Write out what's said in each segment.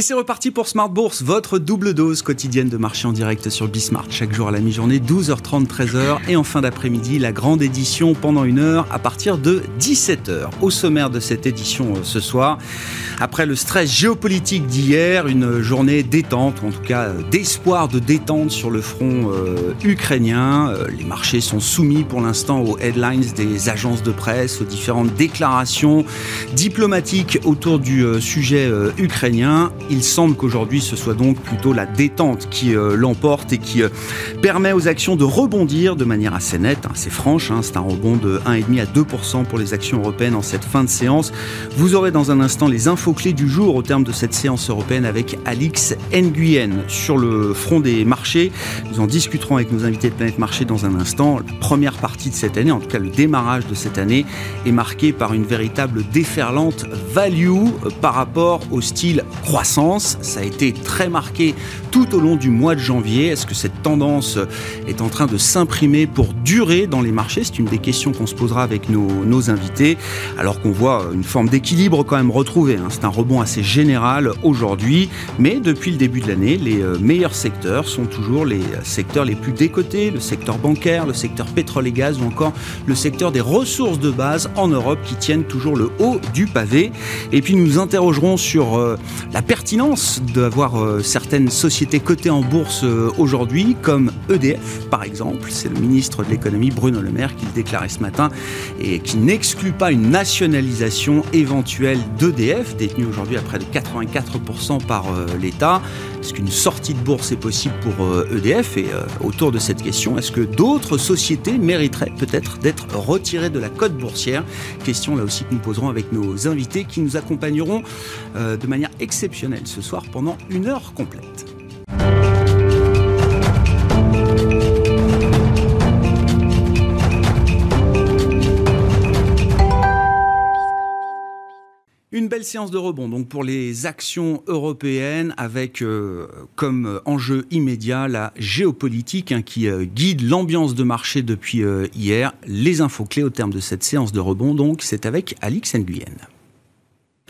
Et c'est reparti pour Smart Bourse, votre double dose quotidienne de marché en direct sur Bismart. Chaque jour à la mi-journée, 12h30, 13h. Et en fin d'après-midi, la grande édition pendant une heure à partir de 17h. Au sommaire de cette édition euh, ce soir, après le stress géopolitique d'hier, une journée détente, ou en tout cas euh, d'espoir de détente sur le front euh, ukrainien. les marchés sont soumis pour l'instant aux headlines des agences de presse, aux différentes déclarations diplomatiques autour du sujet ukrainien il semble qu'aujourd'hui ce soit donc plutôt la détente qui euh, l'emporte et qui euh, permet aux actions de rebondir de manière assez nette, hein, assez franche. Hein. c'est un rebond de 1,5 à 2% pour les actions européennes en cette fin de séance. Vous aurez dans un instant les infos clés du jour au terme de cette séance européenne avec Alix Nguyen sur le front des marchés. Nous en discuterons avec nos invités de Planète Marché dans un instant. La première partie de cette année, en tout cas le démarrage de cette année, est marqué par une véritable déferlante value euh, par rapport au style croissant ça a été très marqué tout au long du mois de janvier. Est-ce que cette tendance est en train de s'imprimer pour durer dans les marchés? C'est une des questions qu'on se posera avec nos, invités, alors qu'on voit une forme d'équilibre quand même retrouvée. Hein. C'est un rebond assez général aujourd'hui, mais depuis le début de l'année, les euh, meilleurs secteurs sont toujours les secteurs les plus décotés, le secteur bancaire, le secteur pétrole et gaz ou encore le secteur des ressources de base en Europe qui tiennent toujours le haut du pavé. Et puis nous interrogerons sur euh, la pertinence pertinence d'avoir euh, certaines sociétés cotées en bourse euh, aujourd'hui, comme EDF par exemple. C'est le ministre de l'économie Bruno Le Maire qui le déclarait ce matin et qui n'exclut pas une nationalisation éventuelle d'EDF, détenue aujourd'hui à près de 84% par euh, l'État. Est-ce qu'une sortie de bourse est possible pour EDF Et autour de cette question, est-ce que d'autres sociétés mériteraient peut-être d'être retirées de la cote boursière? Question là aussi que nous poserons avec nos invités qui nous accompagneront de manière exceptionnelle ce soir pendant une heure complète. Belle séance de rebond donc pour les actions européennes avec euh, comme enjeu immédiat la géopolitique hein, qui euh, guide l'ambiance de marché depuis euh, hier. Les infos clés au terme de cette séance de rebond donc c'est avec Alix Nguyen.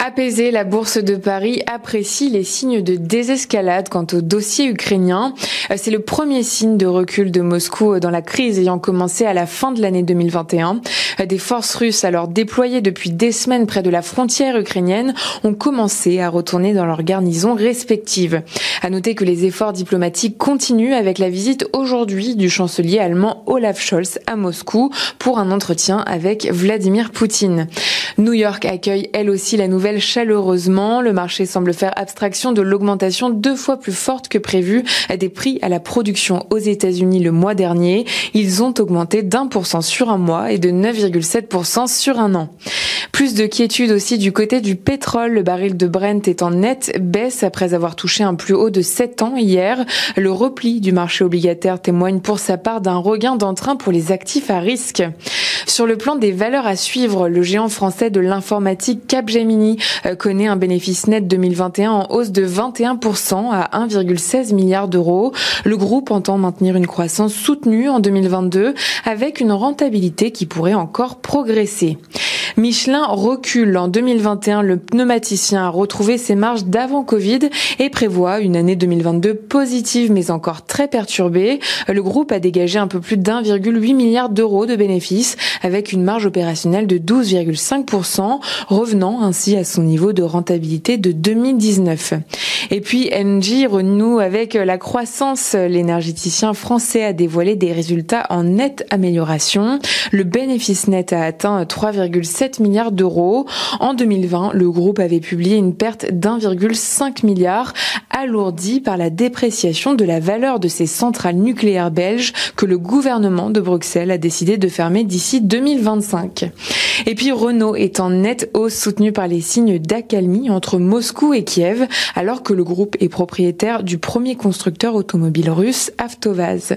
Apaisée, la bourse de Paris apprécie les signes de désescalade quant au dossier ukrainien. Euh, c'est le premier signe de recul de Moscou euh, dans la crise ayant commencé à la fin de l'année 2021. Euh, des forces russes alors déployées depuis des semaines près de la frontière ukrainienne ont commencé à retourner dans leurs garnisons respectives. À noter que les efforts diplomatiques continuent avec la visite aujourd'hui du chancelier allemand Olaf Scholz à Moscou pour un entretien avec Vladimir Poutine. New York accueille elle aussi la nouvelle chaleureusement. Le marché semble faire abstraction de l'augmentation deux fois plus forte que prévu des prix à la production aux États-Unis le mois dernier. Ils ont augmenté d'un pour cent sur un mois et de 9,7% sur un an. Plus de quiétude aussi du côté du pétrole. Le baril de Brent est en nette baisse après avoir touché un plus haut de 7 ans hier. Le repli du marché obligataire témoigne pour sa part d'un regain d'entrain pour les actifs à risque. Sur le plan des valeurs à suivre, le géant français de l'informatique Capgemini connaît un bénéfice net 2021 en hausse de 21% à 1,16 milliard d'euros. Le groupe entend maintenir une croissance soutenue en 2022 avec une rentabilité qui pourrait encore progresser. Michelin recule. En 2021, le pneumaticien a retrouvé ses marges d'avant Covid et prévoit une année 2022 positive mais encore très perturbée. Le groupe a dégagé un peu plus d'1,8 milliard d'euros de bénéfices avec une marge opérationnelle de 12,5%, revenant ainsi à son niveau de rentabilité de 2019. Et puis Engie renoue avec la croissance. L'énergéticien français a dévoilé des résultats en nette amélioration. Le bénéfice net a atteint 3,7 milliards d'euros. En 2020, le groupe avait publié une perte d'1,5 milliard, alourdie par la dépréciation de la valeur de ses centrales nucléaires belges que le gouvernement de Bruxelles a décidé de fermer d'ici 2025. Et puis Renault est en nette hausse soutenue par les signes d'accalmie entre Moscou et Kiev, alors que le groupe est propriétaire du premier constructeur automobile russe, Avtovaz.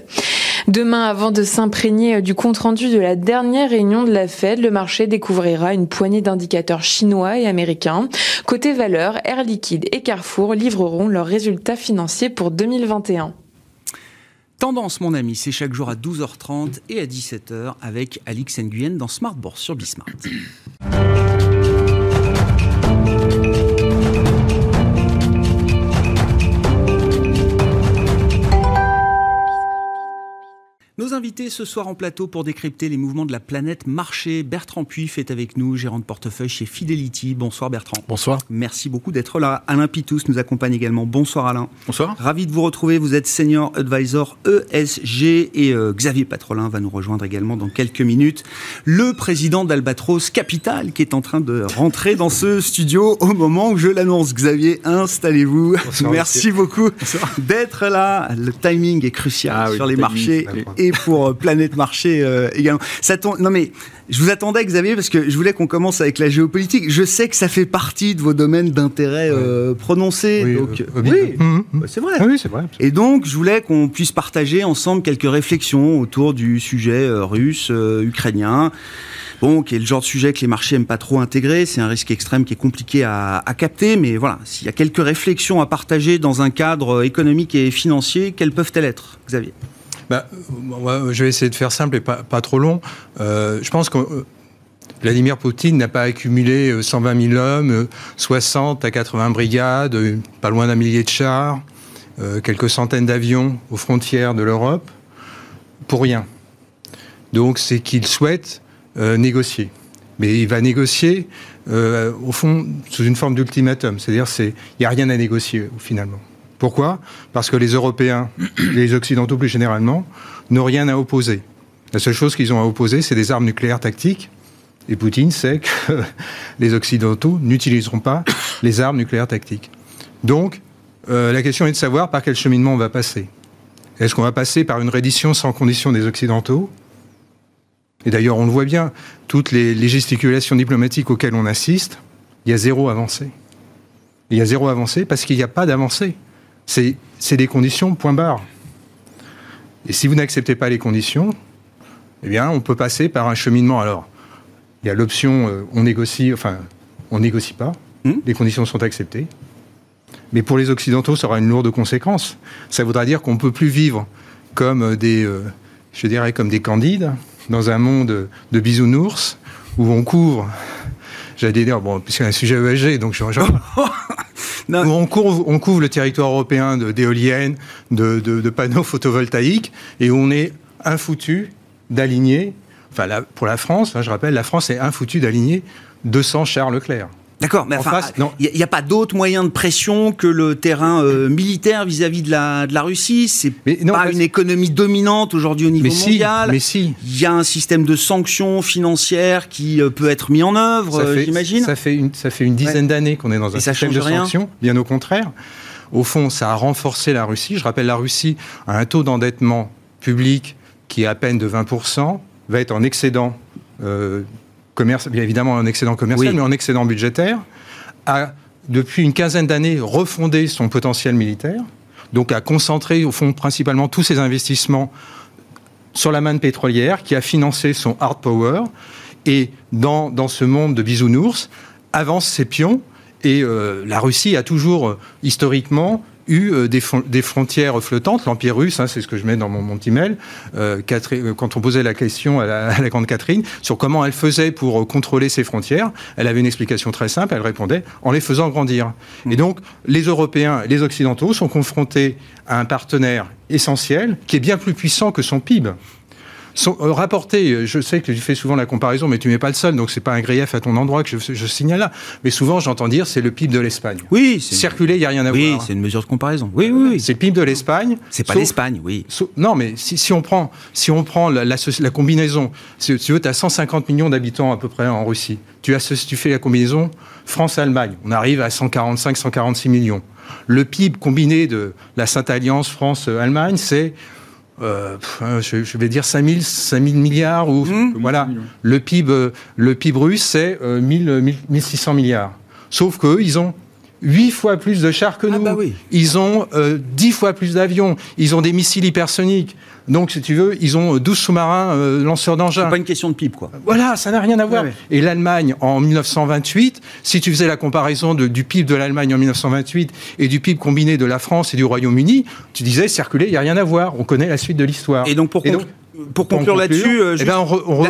Demain, avant de s'imprégner du compte-rendu de la dernière réunion de la Fed, le marché découvrira une poignée d'indicateurs chinois et américains. Côté valeur, Air Liquide et Carrefour livreront leurs résultats financiers pour 2021. Tendance, mon ami, c'est chaque jour à 12h30 et à 17h avec Alix Nguyen dans Smart sur Bismart. Nos invités ce soir en plateau pour décrypter les mouvements de la planète marché. Bertrand Puy est avec nous, gérant de portefeuille chez Fidelity. Bonsoir Bertrand. Bonsoir. Merci beaucoup d'être là. Alain Pitous nous accompagne également. Bonsoir Alain. Bonsoir. Ravi de vous retrouver. Vous êtes senior advisor ESG et euh, Xavier Patrolin va nous rejoindre également dans quelques minutes. Le président d'Albatros Capital qui est en train de rentrer dans ce studio au moment où je l'annonce. Xavier, installez-vous. Merci beaucoup d'être là. Le timing est crucial ah sur les marchés et pour euh, Planète Marché euh, également. Ça tombe, non mais je vous attendais Xavier parce que je voulais qu'on commence avec la géopolitique. Je sais que ça fait partie de vos domaines d'intérêt euh, prononcés. Oui, donc, oui. Mmh, mmh. Bah, c'est vrai. oui, c'est vrai. Et donc je voulais qu'on puisse partager ensemble quelques réflexions autour du sujet russe, ukrainien. Bon, qui est le genre de sujet que les marchés aiment pas trop intégrer. C'est un risque extrême qui est compliqué à, à capter. Mais voilà, s'il y a quelques réflexions à partager dans un cadre économique et financier, quelles peuvent-elles être, Xavier? Bah, je vais essayer de faire simple et pas, trop long. Euh, je pense que euh, Vladimir Poutine n'a pas accumulé 120 euh, 000 hommes, 60 à 80 brigades, pas loin d'un millier de chars, quelques centaines d'avions aux frontières de l'Europe, pour rien. Donc c'est qu'il souhaite négocier. Mais il va négocier, au fond, sous une forme d'ultimatum. C'est-à-dire qu'il n'y a rien à négocier, finalement. Pourquoi? Parce que les Européens, les Occidentaux plus généralement, n'ont rien à opposer. La seule chose qu'ils ont à opposer, c'est des armes nucléaires tactiques. Et Poutine sait que les Occidentaux n'utiliseront pas les armes nucléaires tactiques. Donc, euh, la question est de savoir par quel cheminement on va passer. Est-ce qu'on va passer par une reddition sans condition des Occidentaux? Et d'ailleurs, on le voit bien, toutes les, les gesticulations diplomatiques auxquelles on assiste, il y a zéro avancée. Il y a zéro avancée parce qu'il n'y a pas d'avancée. C'est des conditions, point barre. Et si vous n'acceptez pas les conditions, eh bien, on peut passer par un cheminement. Alors, il y a l'option, euh, on négocie, enfin, on négocie pas, hmm? Les conditions sont acceptées. Mais pour les Occidentaux, ça aura une lourde conséquence. Ça voudra dire qu'on ne peut plus vivre comme des, euh, je dirais, comme des candides, dans un monde de bisounours, où on couvre, j'allais dire, bon, puisqu'il y a un sujet ESG, donc je, on, couvre, on couvre le territoire européen d'éoliennes, de, de, panneaux photovoltaïques, et on est infoutu d'aligner, enfin pour la France, hein, je rappelle, la France est infoutu d'aligner 200 chars Leclerc. D'accord, mais il n'y a, pas d'autre moyen de pression que le terrain euh, militaire vis-à-vis de, la, de la Russie? C'est pas une économie dominante aujourd'hui au niveau mondial? mais si. Il y a un système de sanctions financières qui euh, peut être mis en œuvre, euh, j'imagine? Ça fait une, ça fait une dizaine d'années qu'on est dans un système de sanctions. Bien au contraire. Au fond, ça a renforcé la Russie. Je rappelle, la Russie a un taux d'endettement public qui est à peine de 20%, va être en excédent commerce, bien évidemment un excédent commercial, mais en excédent budgétaire, a depuis une quinzaine d'années refondé son potentiel militaire, donc a concentré au fond principalement tous ses investissements sur la manne pétrolière, qui a financé son hard power, et dans, dans ce monde de bisounours, avance ses pions, et euh, la Russie a toujours, euh, historiquement, eu euh, des, des, frontières flottantes. L'Empire russe, hein, c'est ce que je mets dans mon, mon petit mail, euh, euh, quand on posait la question à la, à la, Grande Catherine sur comment elle faisait pour contrôler ses frontières, elle avait une explication très simple, elle répondait en les faisant grandir. Mmh. Et donc, les Européens, les Occidentaux sont confrontés à un partenaire essentiel qui est bien plus puissant que son PIB sont euh, rapportés. Je sais que tu fais souvent la comparaison, mais tu n'es pas le seul, donc c'est pas un grief à ton endroit que je, je signale là. Mais souvent, j'entends dire c'est le PIB de l'Espagne. Oui, circuler, il y a rien à voir. Oui, c'est une mesure de comparaison. Oui, oui, oui. C'est le PIB de l'Espagne. C'est pas l'Espagne, oui. non, mais si, si, on prend, si on prend la, la, la combinaison, si tu veux, tu as 150 millions d'habitants à peu près en Russie. Tu, as, tu fais la combinaison France-Allemagne, on arrive à 145-146 millions. Le PIB combiné de la Sainte Alliance France-Allemagne, c'est euh, hein, je, vais dire 5000 5000 milliards ou mmh. voilà. Le PIB le PIB russe c'est 1600 euh, milliards. Sauf que ils ont 8 fois plus de chars que ah nous. bah oui. Ils ont euh, 10 fois plus d'avions. Ils ont des missiles hypersoniques. Donc, si tu veux, ils ont 12 sous-marins euh, lanceurs d'engins. C'est pas une question de PIB, quoi. Voilà, ça n'a rien à voir. Ouais, ouais. Et l'Allemagne, en 1928, si tu faisais la comparaison de, du PIB de l'Allemagne en 1928 et du PIB combiné de la France et du Royaume-Uni, tu disais, circuler, il n'y a rien à voir. On connaît la suite de l'histoire. Et donc, pour, et donc, pour conclure là-dessus, euh, eh ben,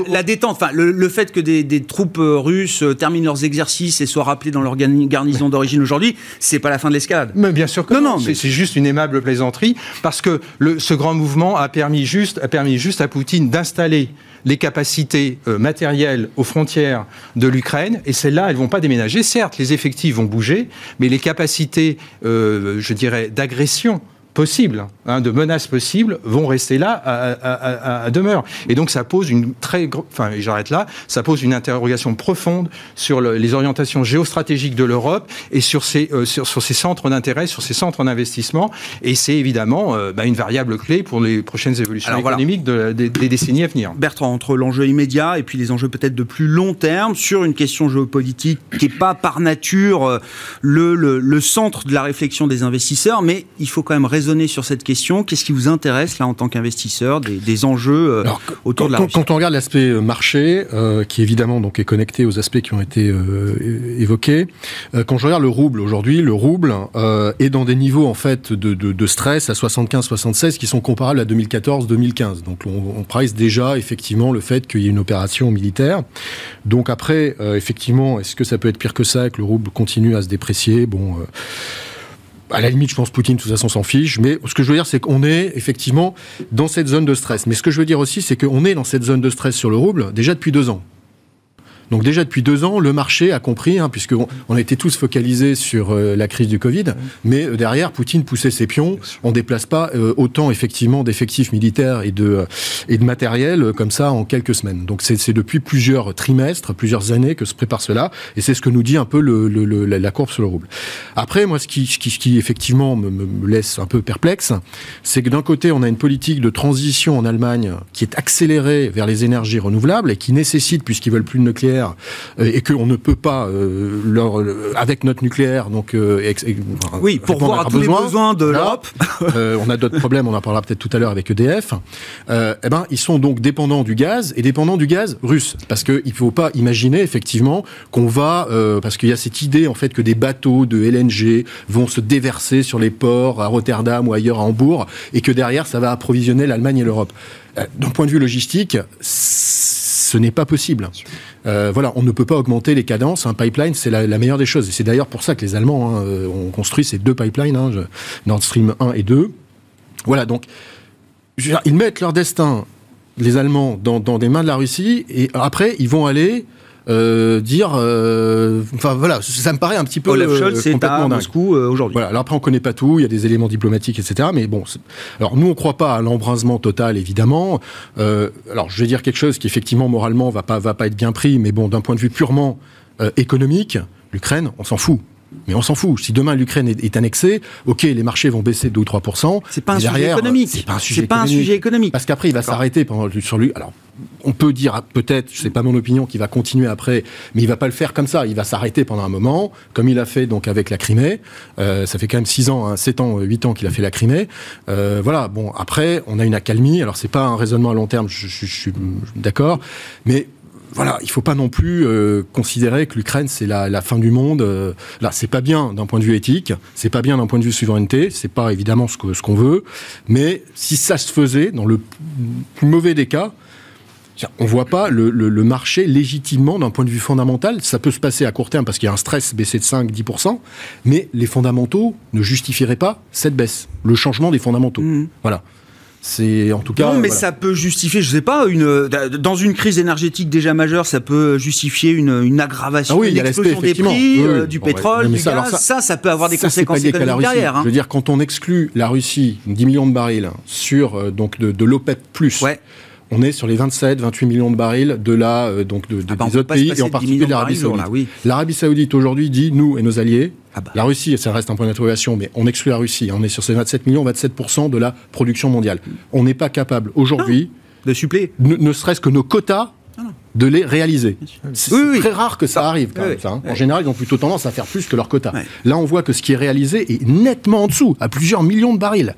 la, détente, enfin le, fait que des, troupes euh, russes euh, terminent leurs exercices et soient rappelées dans leur garnison d'origine aujourd'hui, c'est pas la fin de l'escalade. Mais bien sûr que non, non, c'est juste une aimable plaisanterie parce que le, ce grand mouvement a permis juste, a permis juste à Poutine d'installer les capacités matérielles aux frontières de l'Ukraine, et celles-là, elles vont pas déménager. Certes, les effectifs vont bouger, mais les capacités, je dirais, d'agression possibles, hein, de menaces possibles, vont rester là à, demeure. Et donc ça pose une très, enfin j'arrête là, ça pose une interrogation profonde sur les orientations géostratégiques de l'Europe et sur ces euh, sur, sur, ces centres d'intérêt, sur ces centres d'investissement. Et c'est évidemment euh, bah, une variable clé pour les prochaines évolutions économiques des, décennies à venir. Bertrand, entre l'enjeu immédiat et puis les enjeux peut-être de plus long terme sur une question géopolitique qui n'est pas par nature euh, le, le, le centre de la réflexion des investisseurs, mais il faut quand même raisonner sur cette question. Qu'est-ce qui vous intéresse là en tant qu'investisseur des, enjeux euh, autour de la quand, quand on regarde l'aspect euh, marché, euh, qui évidemment donc est connecté aux aspects qui ont été évoqués, quand je regarde le rouble aujourd'hui, le rouble est dans des niveaux en fait de, de, stress à 75-76 qui sont comparables à 2014-2015. Donc on, on price déjà effectivement le fait qu'il y ait une opération militaire. Donc après, effectivement, est-ce que ça peut être pire que ça, que le rouble continue à se déprécier? Bon à la limite, je pense Poutine, de toute façon, s'en fiche. Mais ce que je veux dire, c'est qu'on est effectivement dans cette zone de stress. Mais ce que je veux dire aussi, c'est qu'on est dans cette zone de stress sur le rouble déjà depuis deux ans. Donc déjà depuis deux ans, le marché a compris, hein, puisqu'on on était tous focalisés sur euh, la crise du Covid, mais euh, derrière, Poutine poussait ses pions. On ne déplace pas euh, autant effectivement d'effectifs militaires et de, et de matériel comme ça en quelques semaines. Donc c'est depuis plusieurs trimestres, plusieurs années que se prépare cela, et c'est ce que nous dit un peu le, le, la courbe sur le rouble. Après, moi, ce qui, ce qui, ce qui effectivement me, me, laisse un peu perplexe, c'est que d'un côté, on a une politique de transition en Allemagne qui est accélérée vers les énergies renouvelables et qui nécessite, puisqu'ils veulent plus de nucléaire, euh, et qu'on ne peut pas, euh, leur, avec notre nucléaire, donc euh, oui, pour voir à tous les besoins de l'Europe. on a d'autres problèmes, on en parlera peut-être tout à l'heure avec EDF. eh ben, ils sont donc dépendants du gaz et dépendants du gaz russe, parce qu'il ne faut pas imaginer effectivement qu'on va, parce qu'il y a cette idée en fait que des bateaux de LNG vont se déverser sur les ports à Rotterdam ou ailleurs à Hambourg, et que derrière ça va approvisionner l'Allemagne et l'Europe. D'un point de vue logistique, ce n'est pas possible. Euh, voilà, on ne peut pas augmenter les cadences. Un pipeline, c'est la, meilleure des choses. Et c'est d'ailleurs pour ça que les Allemands hein, euh, ont construit ces deux pipelines, hein, Nord Stream 1 et 2. Voilà, donc ils mettent leur destin, les Allemands, dans, dans, des mains de la Russie, et après, ils vont aller euh, dire, euh, enfin voilà, ça me paraît un petit peu Olaf Scholz, c'est à Moscou euh, aujourd'hui. Voilà. Alors après, on connaît pas tout, il y a des éléments diplomatiques, etc. Mais bon, alors nous, on croit pas à l'embrasement total, évidemment. alors, je vais dire quelque chose qui effectivement moralement va pas va pas être bien pris, mais bon, d'un point de vue purement économique, l'Ukraine, on s'en fout. Mais on s'en fout. Si demain l'Ukraine est, annexée, ok, les marchés vont baisser de 2 ou 3 C'est pas un sujet économique. C'est pas un sujet, pas un sujet économique. Parce qu'après, il va s'arrêter pendant sur lui. Alors, on peut dire peut-être, c'est pas mon opinion, qu'il va continuer après, mais il va pas le faire comme ça. Il va s'arrêter pendant un moment, comme il a fait donc avec la Crimée. Euh, ça fait quand même 6 ans, 7 hein, ans, 8 ans qu'il a fait la Crimée. Euh, voilà. Bon, après, on a une accalmie. Alors, c'est pas un raisonnement à long terme, je, suis d'accord, mais voilà, il faut pas non plus euh, considérer que l'Ukraine c'est la, fin du monde. Euh, là, c'est pas bien d'un point de vue éthique, c'est pas bien d'un point de vue souveraineté, c'est pas évidemment ce ce qu'on veut. Mais si ça se faisait, dans le plus mauvais des cas, on voit pas le, marché légitimement d'un point de vue fondamental. Ça peut se passer à court terme parce qu'il y a un stress baissé de 5-10%, mais les fondamentaux ne justifieraient pas cette baisse, le changement des fondamentaux. Mmh. Voilà. C'est en tout cas. Non, mais ça peut justifier, je sais pas, une dans une crise énergétique déjà majeure, ça peut justifier une, une aggravation, ah oui, une explosion des prix euh, du pétrole, du gaz. Ça, ça, peut avoir des conséquences économiques derrière. Hein. Je veux dire, quand on exclut la Russie, 10 millions de barils sur euh, donc de, de l'OPEP+, ouais on est sur les 27, 28 millions de barils de la, euh, donc de, ah bah, des autres pays et en particulier l'Arabie Saoudite. L'Arabie Saoudite aujourd'hui dit nous et nos alliés. Ah bah. La Russie, ça reste un point d'interrogation, mais on exclut la Russie. On est sur ces 27 millions, 27% de la production mondiale. On n'est pas capable aujourd'hui de suppléer, ne, serait-ce que nos quotas de les réaliser. C'est très rare que ça arrive. Quand même, ça, hein. En général, ils ont plutôt tendance à faire plus que leur quota. Là, on voit que ce qui est réalisé est nettement en dessous, à plusieurs millions de barils.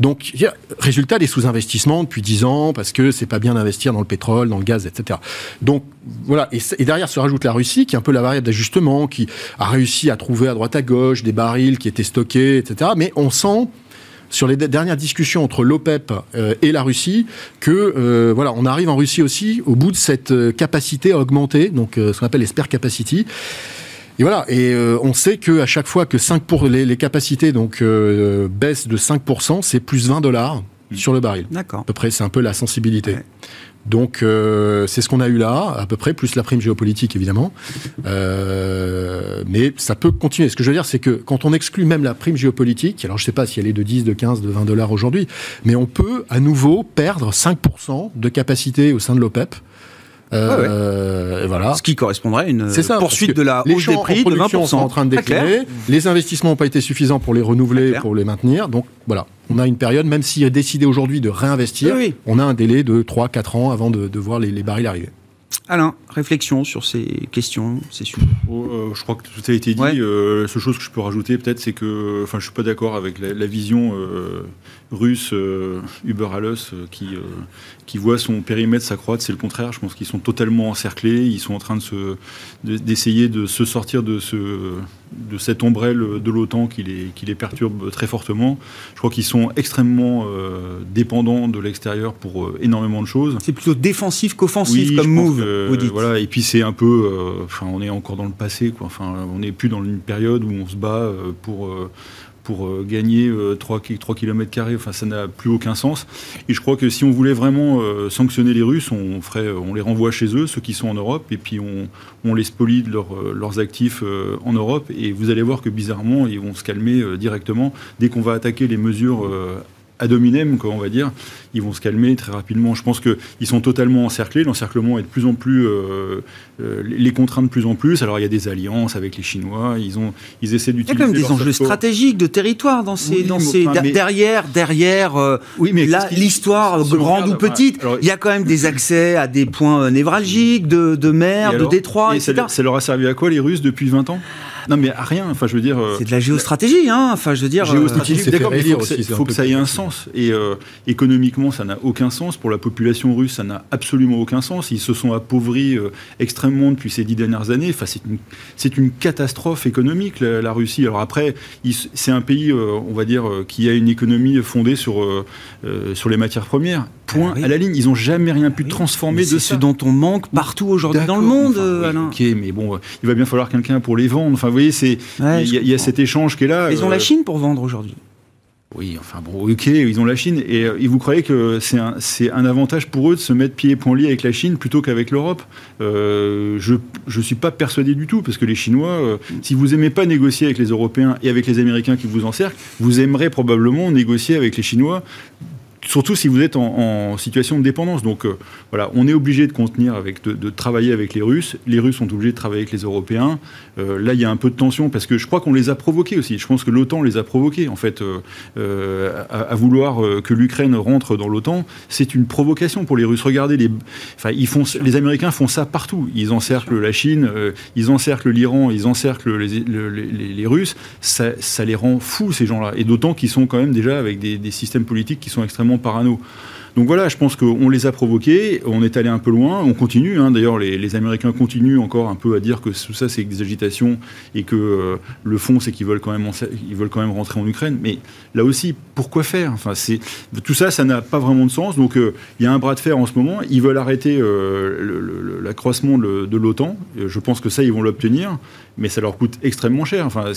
Donc, résultat des sous-investissements depuis 10 ans, parce que c'est pas bien d'investir dans le pétrole, dans le gaz, etc. Donc, voilà. Et, derrière se rajoute la Russie, qui est un peu la variable d'ajustement, qui a réussi à trouver à droite à gauche des barils qui étaient stockés, etc. Mais on sent sur les dernières discussions entre l'OPEP et la Russie que voilà, on arrive en Russie aussi au bout de cette capacité à augmenter, donc ce qu'on appelle les spare capacity. Et voilà, et on sait que à chaque fois que 5 pour les, les capacités donc baissent de 5%, c'est plus 20 dollars mmh. sur le baril. D'accord. À peu près, c'est un peu la sensibilité. Donc euh, c'est ce qu'on a eu là, à peu près, plus la prime géopolitique évidemment. Euh, mais ça peut continuer. Ce que je veux dire, c'est que quand on exclut même la prime géopolitique, alors je ne sais pas si elle est de 10, de 15, de 20 dollars aujourd'hui, mais on peut à nouveau perdre 5% de capacité au sein de l'OPEP. Euh, voilà. Ce qui correspondrait à une poursuite de la hausse des prix de 20%. sont en train de décliner. Les investissements n'ont pas été suffisants pour les renouveler, pour les maintenir. Donc voilà, on a une période, même s'il est décidé aujourd'hui de réinvestir, on a un délai de 3-4 ans avant de, voir les, les barils arriver. Alain, réflexion sur ces questions, c'est sûr. Oh, euh, je crois que tout a été dit. Euh, la seule chose que je peux rajouter, peut-être, c'est que, enfin, je suis pas d'accord avec la, vision euh, russe Uber Alles qui qui voit son périmètre s'accroître. C'est le contraire. Je pense qu'ils sont totalement encerclés. Ils sont en train de se d'essayer de, se sortir de ce de cette ombrelle de l'OTAN qui les qui les perturbe très fortement. Je crois qu'ils sont extrêmement dépendants de l'extérieur pour énormément de choses. C'est plutôt défensif qu'offensif comme move. voilà. Et puis c'est un peu, enfin, on est encore dans le passé. Quoi. Enfin, on n'est plus dans une période où on se bat euh, pour, euh, euh, gagner 3, 3 km. Enfin, ça n'a plus aucun sens. Et je crois que si on voulait vraiment sanctionner les Russes, on, les renvoie chez eux, ceux qui sont en Europe, et puis on, on les spolie de leurs actifs en Europe. Et vous allez voir que bizarrement, ils vont se calmer directement dès qu'on va attaquer les mesures ad hominem, quoi, on va dire, ils vont se calmer très rapidement. Je pense qu'ils sont totalement encerclés. L'encerclement est de plus en plus. Euh, euh, les contraint de plus en plus. Alors, il y a des alliances avec les Chinois. Ils, ont, ils essaient d'utiliser. Il y a quand même des enjeux stratégiques de territoire dans ces. dans ces derrière, derrière euh, oui, mais l'histoire, grande ou petite, il y a quand même des accès à des points névralgiques de, de mer, de détroit, etc. Ça, leur a servi à quoi, les Russes, depuis 20 ans? Non, mais à rien. Enfin, je veux dire. Euh, c'est de la géostratégie, hein. Enfin, je veux dire. Géostratégie, euh, d'accord, mais il faut, que, ça ait un sens. Et euh, économiquement, ça n'a aucun sens. Pour la population russe, ça n'a absolument aucun sens. Ils se sont appauvris extrêmement depuis ces dix dernières années. Enfin, c'est une, c'est une catastrophe économique, la, Russie. Alors après, c'est un pays, on va dire, qui a une économie fondée sur, sur les matières premières. Point à la ligne. Ils n'ont jamais rien pu transformer de ce dont on manque partout aujourd'hui dans le monde, Alain. Ok, mais bon, il va bien falloir quelqu'un pour les vendre. Enfin, vous voyez, c'est il y, a cet échange qui est là. Ils ont la euh, Chine pour vendre aujourd'hui. Oui, enfin bon, ok, ils ont la Chine. Et, euh, vous croyez que c'est un, un, avantage pour eux de se mettre pied et poings liés avec la Chine plutôt qu'avec l'Europe? Euh, Je ne suis pas persuadé du tout, parce que les Chinois, si vous aimez pas négocier avec les Européens et avec les Américains qui vous encerclent, vous aimerez probablement négocier avec les Chinois surtout si vous êtes en, situation de dépendance. Donc euh, voilà, on est obligé de contenir, avec, de, travailler avec les Russes. Les Russes sont obligés de travailler avec les Européens. Euh, là, il y a un peu de tension parce que je crois qu'on les a provoqués aussi. Je pense que l'OTAN les a provoqués en fait euh, à, vouloir que l'Ukraine rentre dans l'OTAN. C'est une provocation pour les Russes. Regardez les, enfin ils font, les Américains font ça partout. Ils encerclent la Chine, ils encerclent l'Iran, ils encerclent les, Russes. Ça, les rend fous ces gens-là. Et d'autant qu'ils sont quand même déjà avec des systèmes politiques qui sont extrêmement parano. Donc voilà, je pense qu'on les a provoqués, on est allé un peu loin, on continue. Hein. D'ailleurs, les, Américains continuent encore un peu à dire que tout ça, c'est des agitations et que euh, le fond, c'est qu'ils veulent quand même, ils veulent quand même rentrer en Ukraine. Mais là aussi, pourquoi faire? Enfin, tout ça, ça n'a pas vraiment de sens. Donc, euh, il y a un bras de fer en ce moment. Ils veulent arrêter euh, l'accroissement de l'OTAN. Je pense que ça, ils vont l'obtenir, mais ça leur coûte extrêmement cher. Enfin,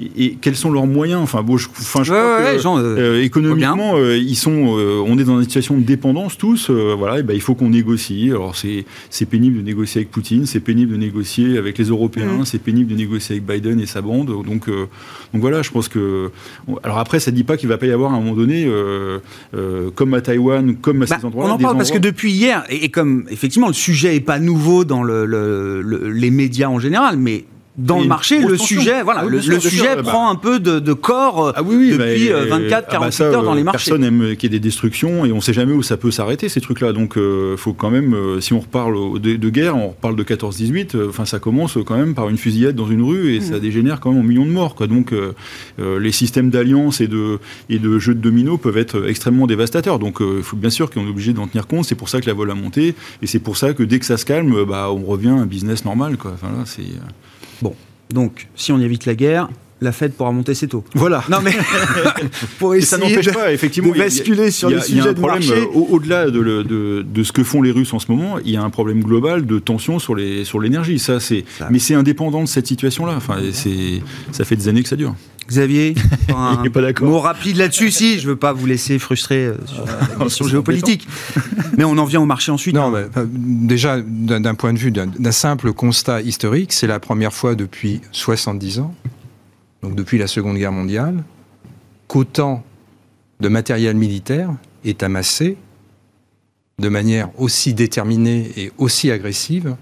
et, quels sont leurs moyens? Enfin, bon, je, enfin, je crois que, économiquement, ils sont, on est dans une situation de dépendance tous, euh, voilà, et ben, il faut qu'on négocie. Alors c'est pénible de négocier avec Poutine, c'est pénible de négocier avec les Européens, mmh. c'est pénible de négocier avec Biden et sa bande. Donc, euh, donc voilà, je pense que. Alors après, ça ne dit pas qu'il ne va pas y avoir à un moment donné, euh, comme à Taïwan, comme à ces bah, endroits. On en parle parce que depuis hier, et, comme effectivement le sujet n'est pas nouveau dans le, les médias en général, mais dans le marché, le sujet, voilà, le, sujet bah. prend un peu de, corps euh, ah depuis 24, 48 ah bah heures dans les marchés. Personne aime qu'il y ait des destructions et on ne sait jamais où ça peut s'arrêter ces trucs-là. Donc, il euh, faut quand même, euh, si on reparle de, guerre, on reparle de 14-18. Enfin, ça commence quand même par une fusillade dans une rue et ça mm. dégénère quand même en millions de morts. Quoi. Donc, les systèmes d'alliance et de et de jeux de domino peuvent être extrêmement dévastateurs. Donc, il faut bien sûr qu'on est obligé d'en tenir compte. C'est pour ça que la vol a monté et c'est pour ça que dès que ça se calme, bah, on revient à un business normal. Quoi. Enfin, là, c'est Bon, donc si on évite la guerre, la Fed pourra monter ses taux. Voilà. Non mais pour essayer ça n'empêche pas effectivement de basculer sur le sujet de problème marché. au-delà de, de, de, ce que font les Russes en ce moment. Il y a un problème global de tension sur les sur l'énergie. Ça c'est mais c'est indépendant de cette situation-là. Enfin c'est ça fait des années que ça dure. Xavier, un pas mot rapide là-dessus, si je veux pas vous laisser frustrer euh, sur la question géopolitique. mais on en vient au marché ensuite. Non, hein. mais, déjà d'un point de vue d'un simple constat historique, c'est la première fois depuis 70 ans donc depuis la Seconde Guerre mondiale, qu'autant de matériel militaire est amassé de manière aussi déterminée et aussi agressive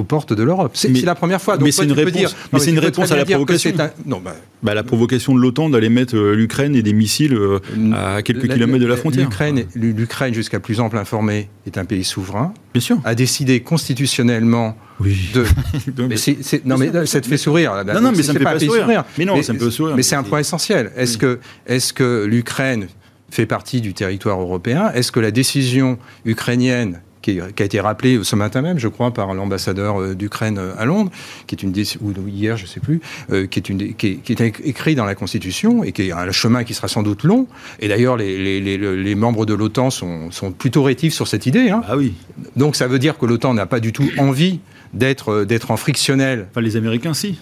aux portes de l'Europe. C'est la première fois. Donc mais c'est une, réponse, mais c'est une réponse à la provocation. Non, bah, bah, la provocation de l'OTAN d'aller mettre euh, l'Ukraine et des missiles euh, à quelques kilomètres de la frontière. L'Ukraine, jusqu'à plus ample informé, est un pays souverain. Bien sûr. A décidé constitutionnellement oui. de. mais non, mais ça te fait sourire. Non, non, mais ça me fait pas, sourire. Mais non, ça me fait sourire. Mais c'est un point essentiel. Est-ce que, est que l'Ukraine fait partie du territoire européen? Est-ce que la décision ukrainienne qui, a été rappelé ce matin même, je crois, par l'ambassadeur euh, d'Ukraine euh, à Londres, qui est une ou hier, je ne sais plus, euh, qui est une qui est, écrit dans la Constitution et qui est un chemin qui sera sans doute long. Et d'ailleurs, les, les, les, membres de l'OTAN sont, sont, plutôt rétifs sur cette idée. Hein. Ah oui. Donc ça veut dire que l'OTAN n'a pas du tout envie d'être d'être en frictionnel. Enfin, les Américains, si.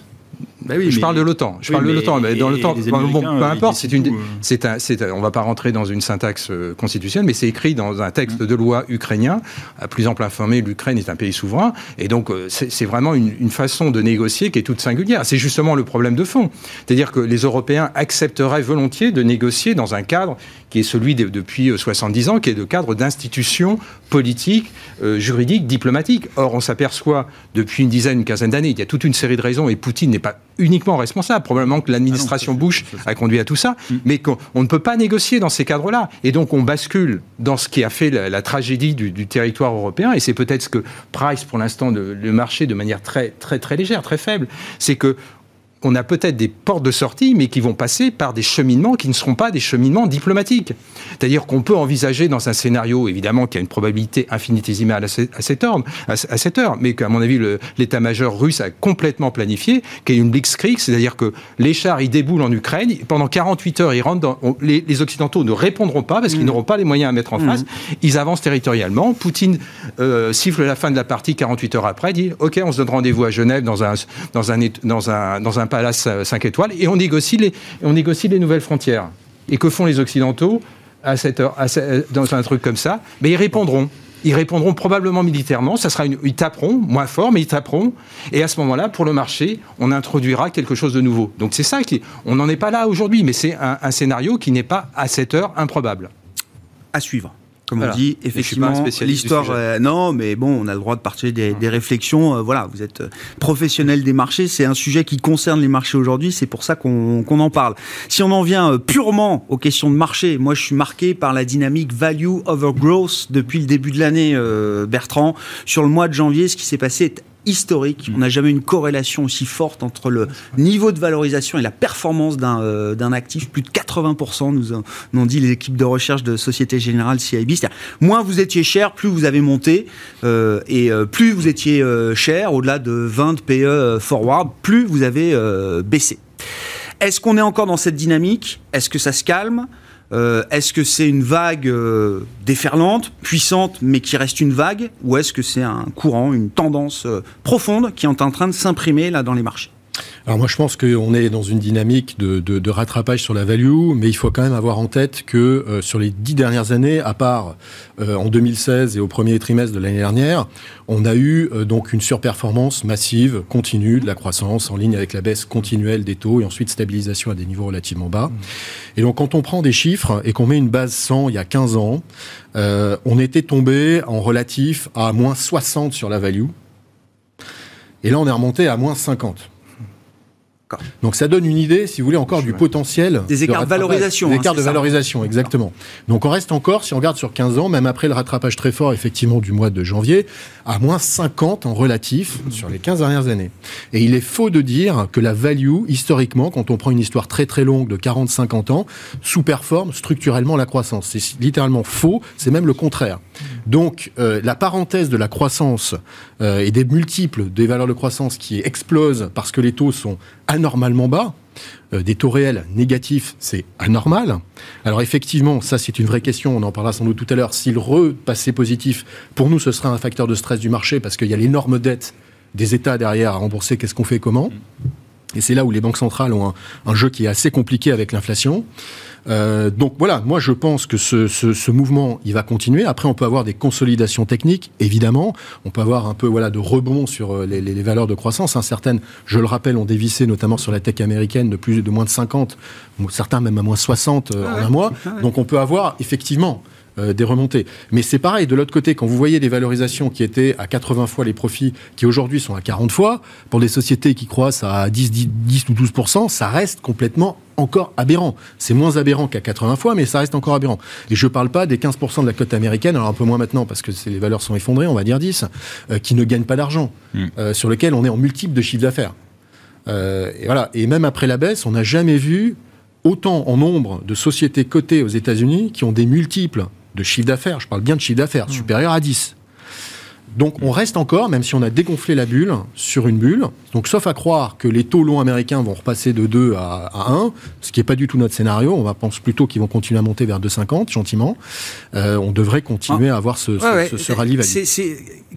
Bah oui, je parle de l'OTAN. Je parle de l'OTAN. Mais dans l'OTAN, bon, peu importe. C'est une, c'est un, c'est on va pas rentrer dans une syntaxe euh, constitutionnelle, mais c'est écrit dans un texte de loi ukrainien. À plus ample informé, l'Ukraine est un pays souverain, et donc euh, c'est vraiment une, une, façon de négocier qui est toute singulière. C'est justement le problème de fond. C'est-à-dire que les Européens accepteraient volontiers de négocier dans un cadre qui est celui de, depuis 70 euh, ans, qui est le cadre d'institutions politiques, juridiques, diplomatiques. Or, on s'aperçoit depuis une dizaine, une quinzaine d'années, il y a toute une série de raisons, et Poutine n'est pas uniquement responsable. Probablement que l'administration ah Bush a conduit à tout ça, mm. mais qu'on ne peut pas négocier dans ces cadres-là. Et donc on bascule dans ce qui a fait la, tragédie du, territoire européen, et c'est peut-être ce que Price, pour l'instant, le marché de manière très, très, très légère, très faible, c'est que on a peut-être des portes de sortie, mais qui vont passer par des cheminements qui ne seront pas des cheminements diplomatiques. C'est-à-dire qu'on peut envisager dans un scénario, évidemment, qui a une probabilité infinitésimale à, cette heure, à, cette heure mais qu'à mon avis, l'état-major russe a complètement planifié, qu'il y ait une blitzkrieg, c'est-à-dire que les chars, ils déboulent en Ukraine, pendant 48 heures, ils rentrent dans, les, Occidentaux ne répondront pas parce qu'ils mmh. n'auront pas les moyens à mettre en mmh. face, ils avancent territorialement, Poutine euh, siffle la fin de la partie 48 heures après, dit, OK, on se donne rendez-vous à Genève dans un, dans un, dans un, dans un palace 5 étoiles et on négocie les, on négocie les nouvelles frontières. Et que font les Occidentaux à cette heure, dans un truc comme ça? Mais ils répondront. Ils répondront probablement militairement, ça sera une, ils taperont, moins fort, mais ils taperont. Et à ce moment-là, pour le marché, on introduira quelque chose de nouveau. Donc c'est ça qui, on n'en est pas là aujourd'hui, mais c'est un scénario qui n'est pas à cette heure improbable. À suivre comme on dit, effectivement, l'histoire. Euh, non, mais bon, on a le droit de partager des, des réflexions. Euh, voilà, vous êtes euh, professionnel des marchés. C'est un sujet qui concerne les marchés aujourd'hui. C'est pour ça qu'on en parle. Si on en vient purement aux questions de marché, moi, je suis marqué par la dynamique value over growth depuis le début de l'année, Bertrand. Sur le mois de janvier, ce qui s'est passé est historique. Mm. On n'a jamais eu une corrélation aussi forte entre le niveau de valorisation et la performance d'un euh, actif. Plus de 80%, nous, ont dit les équipes de recherche de Société Générale CIB. Moins vous étiez cher, plus vous avez monté. Euh, et euh, plus vous étiez cher, au-delà de 20 PE forward, plus vous avez baissé. Est-ce qu'on est encore dans cette dynamique? Est-ce que ça se calme? Euh, est-ce que c'est une vague euh, déferlante, puissante, mais qui reste une vague Ou est-ce que c'est un courant, une tendance euh, profonde qui est en train de s'imprimer là dans les marchés? Alors moi je pense qu'on est dans une dynamique de, rattrapage sur la value, mais il faut quand même avoir en tête que euh, sur les dix dernières années, à part euh, en 2016 et au premier trimestre de l'année dernière, on a eu euh, donc une surperformance massive, continue de la croissance en ligne avec la baisse continuelle des taux et ensuite stabilisation à des niveaux relativement bas. Et donc quand on prend des chiffres et qu'on met une base 100 il y a 15 ans, on était tombé en relatif à moins 60 sur la value. Et là, on est remonté à moins 50. Donc ça donne une idée, si vous voulez, encore du potentiel. Des écarts de, valorisation. Des écarts de valorisation, exactement. Donc on reste encore, si on regarde sur 15 ans, même après le rattrapage très fort, effectivement, du mois de janvier, à moins 50 en relatif sur les 15 dernières années. Et il est faux de dire que la value, historiquement, quand on prend une histoire très très longue de 40-50 ans, sous-performe structurellement la croissance. C'est littéralement faux, c'est même le contraire. Donc euh, la parenthèse de la croissance euh, et des multiples des valeurs de croissance qui explosent parce que les taux sont anormalement bas, des taux réels négatifs, c'est anormal. Alors effectivement, ça c'est une vraie question, on en parlera sans doute tout à l'heure. S'il repassait positif, pour nous ce serait un facteur de stress du marché parce qu'il y a l'énorme dette des États derrière à rembourser, qu'est-ce qu'on fait comment? Et c'est là où les banques centrales ont un, jeu qui est assez compliqué avec l'inflation. Euh, donc voilà, moi je pense que ce, mouvement, il va continuer. Après, on peut avoir des consolidations techniques, évidemment. On peut avoir un peu voilà de rebond sur euh, les, valeurs de croissance. Hein. Certaines, je le rappelle, ont dévissé notamment sur la tech américaine de plus de moins de 50, certains même à moins 60 euh, ah en un mois. Ah donc on peut avoir effectivement des remontées. Mais c'est pareil, de l'autre côté, quand vous voyez des valorisations qui étaient à 80 fois les profits, qui aujourd'hui sont à 40 fois, pour des sociétés qui croissent à 10, 10, ou 12% ça reste complètement encore aberrant. C'est moins aberrant qu'à 80 fois, mais ça reste encore aberrant. Et je ne parle pas des 15% de la cote américaine, alors un peu moins maintenant parce que les valeurs sont effondrées, on va dire 10, euh, qui ne gagnent pas d'argent, hmm. euh, sur lequel on est en multiple de chiffre d'affaires. et voilà. Et même après la baisse, on n'a jamais vu autant en nombre de sociétés cotées aux États-Unis qui ont des multiples de chiffre d'affaires, je parle bien de chiffre d'affaires, mmh. supérieur à 10. Donc on reste encore, même si on a dégonflé la bulle, sur une bulle. Donc sauf à croire que les taux longs américains vont repasser de 2 à, 1, ce qui n'est pas du tout notre scénario. On va penser plutôt qu'ils vont continuer à monter vers 2,50 gentiment. Euh, on devrait continuer ah. à avoir ce, ce, rallye.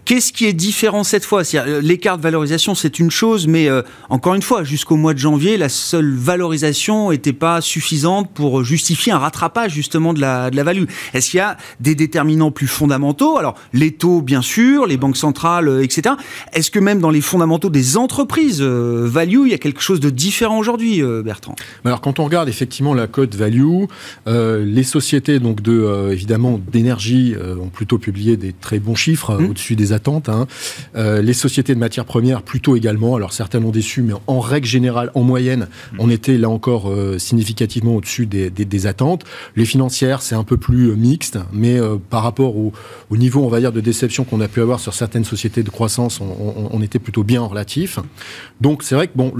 Qu'est-ce qui est différent cette fois? Euh, L'écart de valorisation, c'est une chose, mais euh, encore une fois, jusqu'au mois de janvier, la seule valorisation n'était pas suffisante pour justifier un rattrapage justement de la, de la value. Est-ce qu'il y a des déterminants plus fondamentaux? Alors, les taux, bien sûr, les banques centrales, euh, etc. Est-ce que même dans les fondamentaux des entreprises value, il y a quelque chose de différent aujourd'hui, Bertrand? Alors, quand on regarde effectivement la cote value, les sociétés donc de évidemment d'énergie ont plutôt publié des très bons chiffres mmh. au-dessus des attentes. Hein. Euh, les sociétés de matières premières plutôt également. Alors certaines ont déçu, mais en règle générale, en moyenne, on était là encore euh, significativement au-dessus des, attentes. Les financières, c'est un peu plus euh, mixte, mais par rapport au, niveau, on va dire, de déception qu'on a pu avoir sur certaines sociétés de croissance, on, était plutôt bien en relatif. Donc c'est vrai que bon,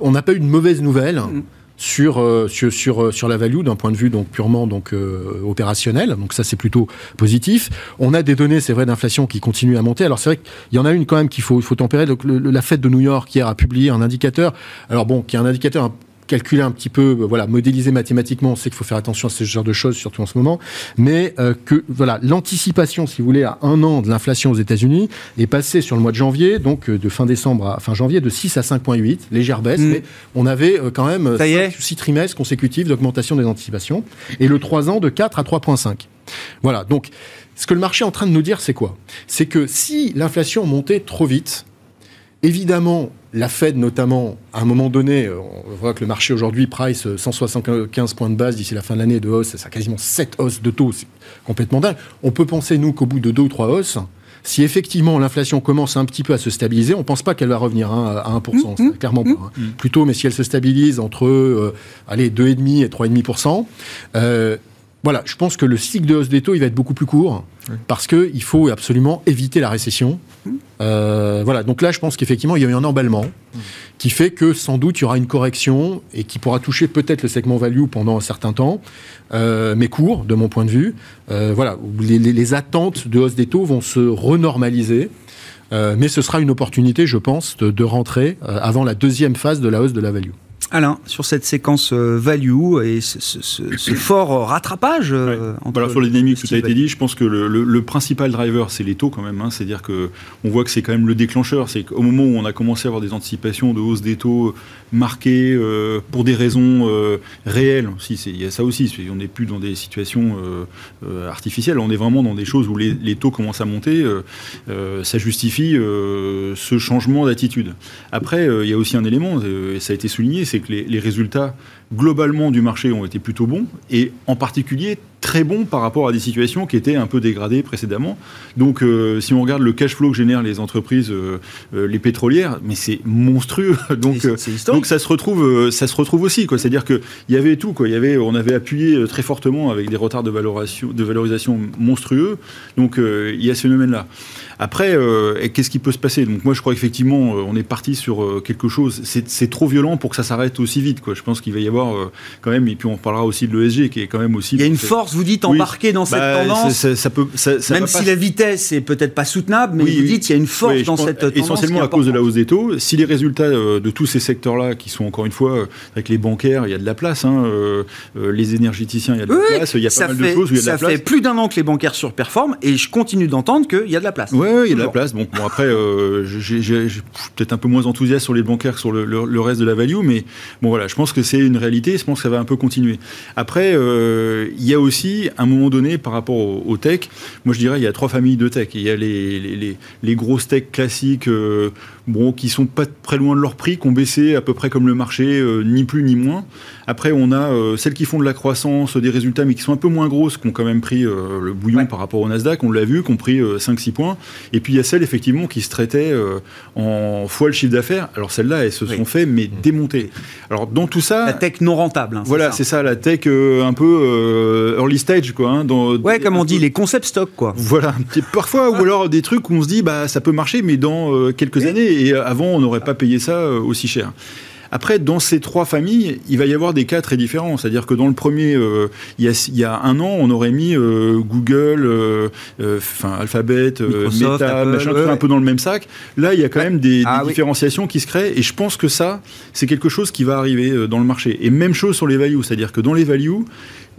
on n'a pas eu de mauvaise nouvelle. Mm sur, euh, sur, sur, euh, sur, la value d'un point de vue donc purement donc euh, opérationnel. Donc ça c'est plutôt positif. On a des données, c'est vrai, d'inflation qui continuent à monter. Alors c'est vrai qu'il y en a une quand même qu'il faut, il faut tempérer. Donc, la Fed de New York hier a publié un indicateur. Alors bon, qui est un indicateur calculer un petit peu, euh, voilà, modéliser mathématiquement, on sait qu'il faut faire attention à ce genre de choses, surtout en ce moment, mais euh, que voilà, l'anticipation, si vous voulez, à un an de l'inflation aux États-Unis est passée sur le mois de janvier, donc euh, de fin décembre à fin janvier, de 6 à 5,8, légère baisse, mm. mais on avait quand même 6 trimestres consécutifs d'augmentation des anticipations, et le 3 ans de 4 à 3,5. Voilà, donc ce que le marché est en train de nous dire, c'est quoi? C'est que si l'inflation montait trop vite, Évidemment, la Fed notamment, à un moment donné, on voit que le marché aujourd'hui price 175 points de base d'ici la fin de l'année de hausse, ça a quasiment 7 hausses de taux, c'est complètement dingue. On peut penser, nous, qu'au bout de deux ou trois hausses, si effectivement l'inflation commence un petit peu à se stabiliser, on ne pense pas qu'elle va revenir hein, à 1%, mmh, mmh, clairement mmh. pas. Hein. Plutôt, mais si elle se stabilise entre euh, allez, 2,5 et 3,5%, euh, voilà, je pense que le cycle de hausse des taux, il va être beaucoup plus court parce qu'il faut absolument éviter la récession. Euh, voilà, donc là, je pense qu'effectivement, il y a eu un emballement qui fait que sans doute, il y aura une correction et qui pourra toucher peut-être le segment value pendant un certain temps, euh, mais court, de mon point de vue. Euh, voilà, les, attentes de hausse des taux vont se renormaliser. mais ce sera une opportunité, je pense, de rentrer avant la deuxième phase de la hausse de la value. Alain, sur cette séquence euh, value et ce, fort rattrapage euh, Sur les dynamiques, tout a été dit. Je pense que le, principal driver, c'est les taux quand même. Hein. C'est-à-dire qu'on voit que c'est quand même le déclencheur. C'est qu'au moment où on a commencé à avoir des anticipations de hausse des taux marquées euh, pour des raisons réelles, si, il y a ça aussi. On n'est plus dans des situations artificielles. On est vraiment dans des choses où les, les taux commencent à monter. ça justifie ce changement d'attitude. Après, il y a aussi un élément, et ça a été souligné, c'est que les, résultats globalement du marché ont été plutôt bons, et en particulier très bons par rapport à des situations qui étaient un peu dégradées précédemment. Donc euh, si on regarde le cash flow que génèrent les entreprises, euh, euh, les pétrolières, mais c'est monstrueux. donc, donc ça se retrouve, ça se retrouve aussi. C'est-à-dire qu'il y avait tout. Quoi. Y avait, on avait appuyé très fortement avec des retards de, valorisation, de valorisation monstrueux. Donc il y a ce phénomène-là. Après, qu'est-ce qui peut se passer? Donc moi, je crois qu'effectivement, on est parti sur quelque chose. C'est trop violent pour que ça s'arrête aussi vite. Quoi. Je pense qu'il va y avoir quand même, et puis on parlera aussi de l'ESG, qui est quand même aussi... Il y a une force vous dites embarquer dans cette Bah, tendance. ça, ça peut, ça, ça Même si pas la vitesse est peut-être pas soutenable, mais Oui, vous oui. dites il y a une force Oui, dans cette tendance. Essentiellement à cause de la hausse des taux. Si les résultats euh, de tous ces secteurs-là, qui sont encore une fois euh, avec les bancaires, il y a de la place. hein, euh, les énergéticiens, il y a de Oui, la place. Il y a ça pas mal fait, de choses où il y a de ça la place. fait plus d'un an que les bancaires surperforment et je continue d'entendre qu'il y a de la place. Ouais, il y a de la place. Bon, bon après, euh, je suis peut-être un peu moins enthousiaste sur les bancaires que sur le, le- le reste de la value, mais bon voilà, je pense que c'est une réalité. Je pense que ça va un peu continuer. Après, euh, il y a aussi un moment donné par rapport au, au tech. Moi, je dirais il y a trois familles de tech. Il y a les grosses tech classiques, euh, bon, qui sont pas très loin de leur prix, qui ont baissé à peu près comme le marché, euh, ni plus ni moins. Après, on a euh, celles qui font de la croissance, des résultats, mais qui sont un peu moins grosses, qui ont quand même pris euh, le bouillon Ouais. par rapport au Nasdaq. On l'a vu, qui ont pris euh, 5-6 points. Et puis il y a celles effectivement qui se traitaient en fois le chiffre d'affaires. Alors celles-là, elles se Oui. sont fait mais démonter. Alors dans tout ça, La tech non rentable. hein, voilà, c'est ça la tech un peu early stage quoi. hein, dans, Ouais, comme on dit, les concept stock, quoi. Voilà, parfois ou alors des trucs où on se dit bah ça peut marcher, mais dans quelques années et euh, avant on n'aurait pas payé ça euh, aussi cher. Après, dans ces trois familles, il va y avoir des cas très différents. C'est-à-dire que dans le premier, euh, il, y a, il y a un an, on aurait mis euh, Google, euh, enfin Alphabet, Meta, Apple, machin, ouais, un peu dans le même sac. Là, il y a quand Ouais. même des, des Ah oui. différenciations qui se créent. Et je pense que ça, c'est quelque chose qui va arriver dans le marché. Et même chose sur les values. C'est-à-dire que dans les values,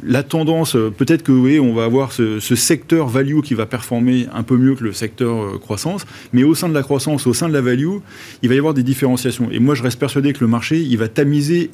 la tendance, euh, peut-être que oui, on va avoir ce, ce secteur value qui va performer un peu mieux que le secteur euh, croissance, mais au sein de la croissance, au sein de la value, il va y avoir des différenciations. Et moi, je reste persuadé que le marché, il va tamiser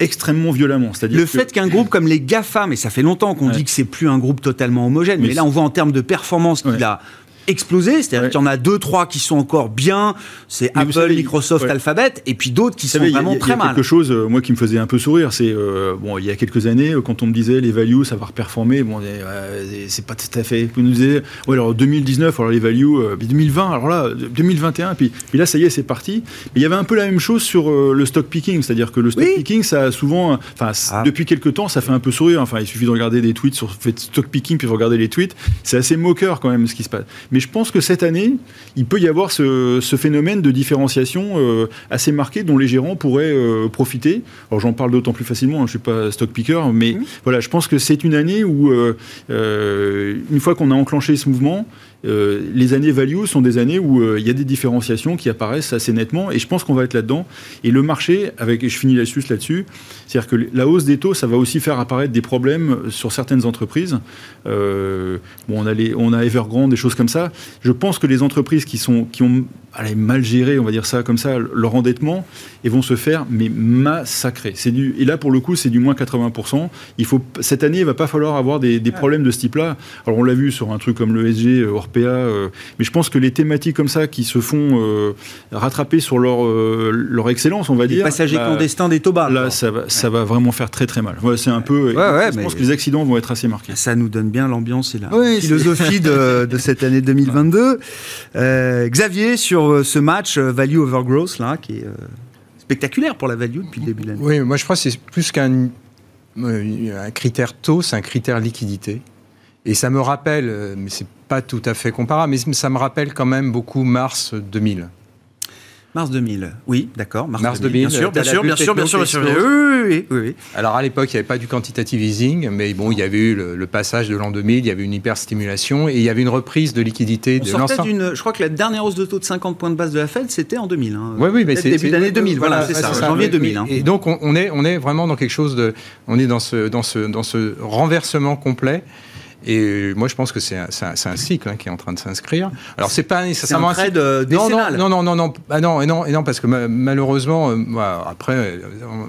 extrêmement violemment. C'est-à-dire Le que- fait qu'un groupe comme les GAFA, mais ça fait longtemps qu'on Ouais. dit que c'est plus un groupe totalement homogène, mais, Mais là on voit en termes de performance qu'il Ouais. a explosé, c'est-à-dire Ouais. qu'il y en a deux, trois qui sont encore bien, c'est vous Apple, savez, Microsoft, ouais. Alphabet, et puis d'autres qui Vous sont savez, il y a- vraiment il y a, très mal. quelque chose, euh, moi, qui me faisait un peu sourire, c'est euh, bon, il y a quelques années, euh, quand on me disait les values, ça va reperformer, bon, euh, c'est pas tout à fait. Vous nous disiez, ouais, alors 2019, alors les values, euh, puis 2020, alors là, 2021, puis, puis là, ça y est, c'est parti. Mais il y avait un peu la même chose sur le stock picking, c'est-à-dire que le stock Oui. picking, ça a souvent, enfin, Ah. depuis quelques temps, ça fait un peu sourire. Enfin, il suffit de regarder des tweets sur fait stock picking, puis de regarder les tweets. C'est assez moqueur quand même ce qui se passe. Mais je pense que cette année, il peut y avoir ce, ce phénomène de différenciation euh, assez marqué dont les gérants pourraient euh, profiter. Alors j'en parle d'autant plus facilement, hein, je suis pas stock picker, mais Mhm. voilà, je pense que c'est une année où, euh, une fois qu'on a enclenché ce mouvement, euh, les années value sont des années où euh, il y a des différenciations qui apparaissent assez nettement, et je pense qu'on va être là-dedans. Et le marché, avec, et je finis là-dessus, là-dessus, c'est-à-dire que la hausse des taux, ça va aussi faire apparaître des problèmes sur certaines entreprises. Euh, bon, on a, les, on a Evergrande, des choses comme ça. Je pense que les entreprises qui, sont, qui ont allez, mal géré, on va dire ça comme ça, leur endettement, et vont se faire mais massacrer. C'est du, et là, pour le coup, c'est du moins 80%. Il faut, cette année, il va pas falloir avoir des, des problèmes de ce type-là. Alors, on l'a vu sur un truc comme le SG, euh, euh, mais je pense que les thématiques comme ça qui se font euh, rattraper sur leur, euh, leur excellence, on va Les dire. passagers bah, clandestins des Tobas. Là, ça va, ça va vraiment faire très très mal. Ouais, c'est un peu. Ouais, ouais, je pense que les accidents vont être assez marqués. Ça nous donne bien l'ambiance et la philosophie de, de cette année 2022. Euh, Xavier, sur ce match Value over Growth, là, qui est euh, spectaculaire pour la value depuis le début de l'année. Oui, moi je crois que c'est plus qu'un un critère taux, c'est un critère liquidité. Et ça me rappelle, euh, mais c'est pas tout à fait comparable, mais ça me rappelle quand même beaucoup mars 2000. Mars 2000, oui, d'accord. Mars bien 2000, sûr, bien sûr, bien sûr, bien sûr, bien sûr. Oui, oui, oui. Alors à l'époque, il n'y avait pas du quantitative easing, mais bon, il y avait eu le, le passage de l'an 2000, il y avait une hyperstimulation et il y avait une reprise de liquidité On de l'ensemble. je crois que la dernière hausse de taux de 50 points de base de la Fed, c'était en 2000. Hein. Oui, oui, mais c'est début d'année 2000, voilà, c'est ouais, ça, janvier 2000. hein. Et donc on, on est on est vraiment dans quelque chose de, on est dans ce dans ce dans ce renversement complet. Et moi, je pense que c'est un, cycle hein, qui est en train de s'inscrire. Alors, c'est pas nécessairement un cycle- trade euh, non, non, non, non, non, non, ah non, et non, et non, parce que ma- malheureusement, euh, après, euh,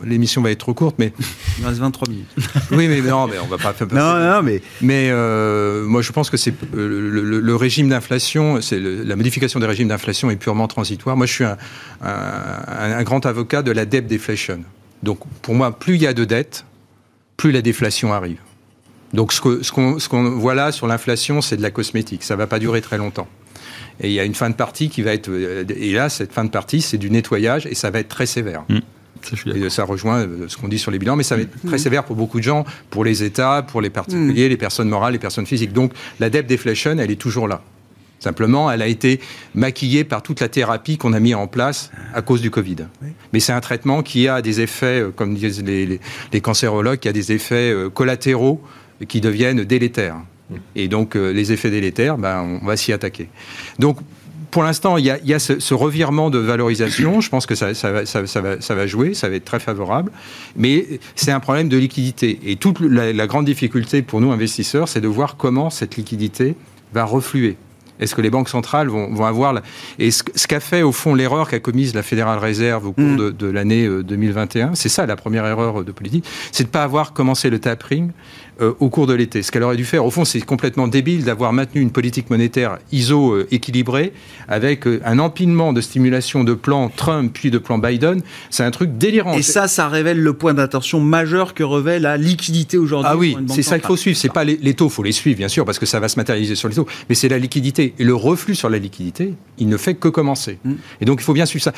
l'émission va être trop courte, mais Il reste 23 minutes. oui, mais non, mais on va pas faire. Non, non, mais Mais euh, moi, je pense que c'est le, le- le régime d'inflation, c'est la modification des régimes d'inflation est purement transitoire. Moi, je suis un, un- un grand avocat de la debt deflation. Donc, pour moi, plus il y a de dettes, plus la déflation arrive. Donc, ce que- ce qu'on ce qu'on voit là sur l'inflation, c'est de la cosmétique. Ça va pas durer très longtemps. Et il y a une fin de partie qui va être. euh, Et là, cette fin de partie, c'est du nettoyage et ça va être très sévère. Ça. Et ça rejoint euh, ce qu'on dit sur les bilans, mais ça va être très sévère pour beaucoup de gens, pour les États, pour les particuliers, les personnes morales, les personnes physiques. Donc la debt deflation, elle est toujours là. Simplement, elle a été maquillée par toute la thérapie qu'on a mis en place à cause du Covid. Mais c'est un traitement qui a des effets, euh, comme disent les, les- les cancérologues, qui a des effets euh, collatéraux qui deviennent délétères. Et donc, les effets délétères, ben, on va s'y attaquer. Donc, pour l'instant, il y a, ce, revirement de valorisation. Je pense que ça, va, jouer, ça va être très favorable. Mais c'est un problème de liquidité. Et toute la grande difficulté pour nous, investisseurs, c'est de voir comment cette liquidité va refluer. Est-ce que les banques centrales vont, avoir... Et ce, qu'a fait, au fond, l'erreur qu'a commise la Fédérale Réserve au cours mm. de, l'année 2021, euh, c'est ça la première erreur de politique, c'est de ne pas avoir commencé le tapering euh, au cours de l'été. Ce qu'elle aurait dû faire, au fond, c'est complètement débile d'avoir maintenu une politique monétaire ISO euh, équilibrée avec euh, un empilement de stimulation de plans Trump puis de plans Biden. C'est un truc délirant. Et ça, ça révèle le point d'attention majeur que revêt la liquidité aujourd'hui. Ah oui, c'est ça qu'il faut suivre. C'est pas les, taux, il faut les suivre, bien sûr, parce que ça va se matérialiser sur les taux, mais c'est la liquidité. Et le reflux sur la liquidité, il ne fait que commencer. Hmm. Et donc, il faut bien suivre ça.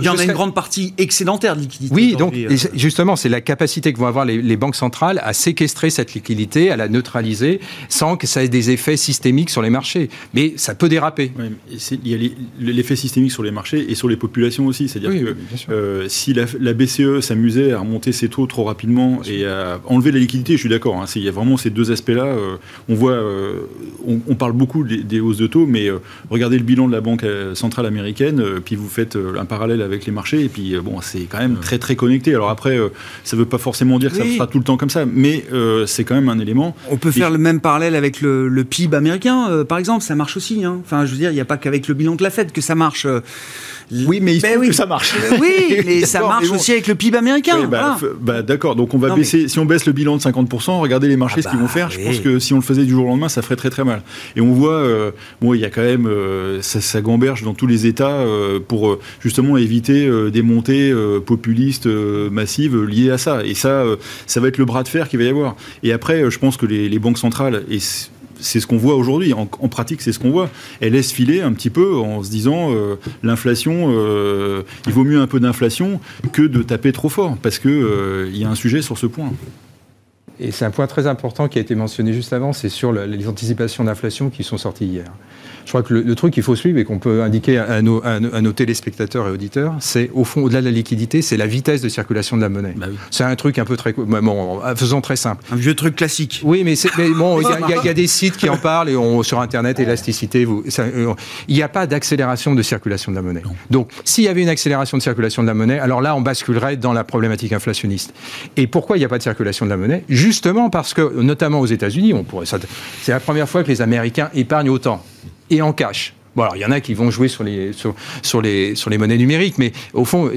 Il y en a une grande partie excédentaire de liquidité. Oui, donc, justement, c'est la capacité que vont avoir les, les banques centrales à séquestrer cette liquidité, à la neutraliser, sans que ça ait des effets systémiques sur les marchés. Mais ça peut déraper. il y a l'effet systémique sur les marchés et sur les populations aussi. C'est-à-dire que euh, si la, BCE s'amusait à remonter ses taux trop rapidement et à enlever la liquidité, je suis d'accord. Hein, il y a vraiment ces deux aspects-là. Euh, on voit, euh, on, parle beaucoup des, hausses de taux, mais regardez le bilan de la Banque centrale américaine, puis vous faites un parallèle avec les marchés, et puis bon, c'est quand même très très connecté. Alors après, ça ne veut pas forcément dire que ça sera tout le temps comme ça, mais c'est quand même un élément. On peut faire le même parallèle avec le, PIB américain, euh, par exemple, ça marche aussi. Hein. Enfin, je veux dire, il n'y a pas qu'avec le bilan de la Fed que ça marche. Oui, mais il ben que ça marche. Oui, mais ça marche aussi avec le PIB américain. Bah, bah, d'accord, donc on va baisser. Si on baisse le bilan de 50%, regardez les marchés ah ce qu'ils vont bah faire. Je pense que si on le faisait du jour au lendemain, ça ferait très très mal. Et on voit, euh, bon, il y a quand même, euh, ça, gamberge dans tous les États euh, pour justement éviter des montées populistes massives liées à ça. Et ça, ça va être le bras de fer qu'il va y avoir. Et après, je pense que les, les banques centrales, et c'est ce qu'on voit aujourd'hui. En, pratique, c'est ce qu'on voit. Elle laisse filer un petit peu en se disant euh, l'inflation, euh, il vaut mieux un peu d'inflation que de taper trop fort, parce qu'il euh, y a un sujet sur ce point. Et c'est un point très important qui a été mentionné juste avant, c'est sur les anticipations d'inflation qui sont sorties hier. Je crois que le, truc qu'il faut suivre et qu'on peut indiquer à nos, à, nos, téléspectateurs et auditeurs, c'est au fond, au-delà de la liquidité, c'est la vitesse de circulation de la monnaie. Bah c'est un truc un peu très. Bon, faisons très simple. Un vieux truc classique. Oui, mais, bon, il y, a des sites qui en parlent et on, sur Internet, élasticité, vous, euh, il n'y a pas d'accélération de circulation de la monnaie. Donc, s'il y avait une accélération de circulation de la monnaie, alors là, on basculerait dans la problématique inflationniste. Et pourquoi il n'y a pas de circulation de la monnaie? Justement parce que, notamment aux États-Unis, on pourrait. C'est la première fois que les Américains épargnent autant et en cash. Bon, alors il y en a qui vont jouer sur les, monnaies numériques, mais au fond,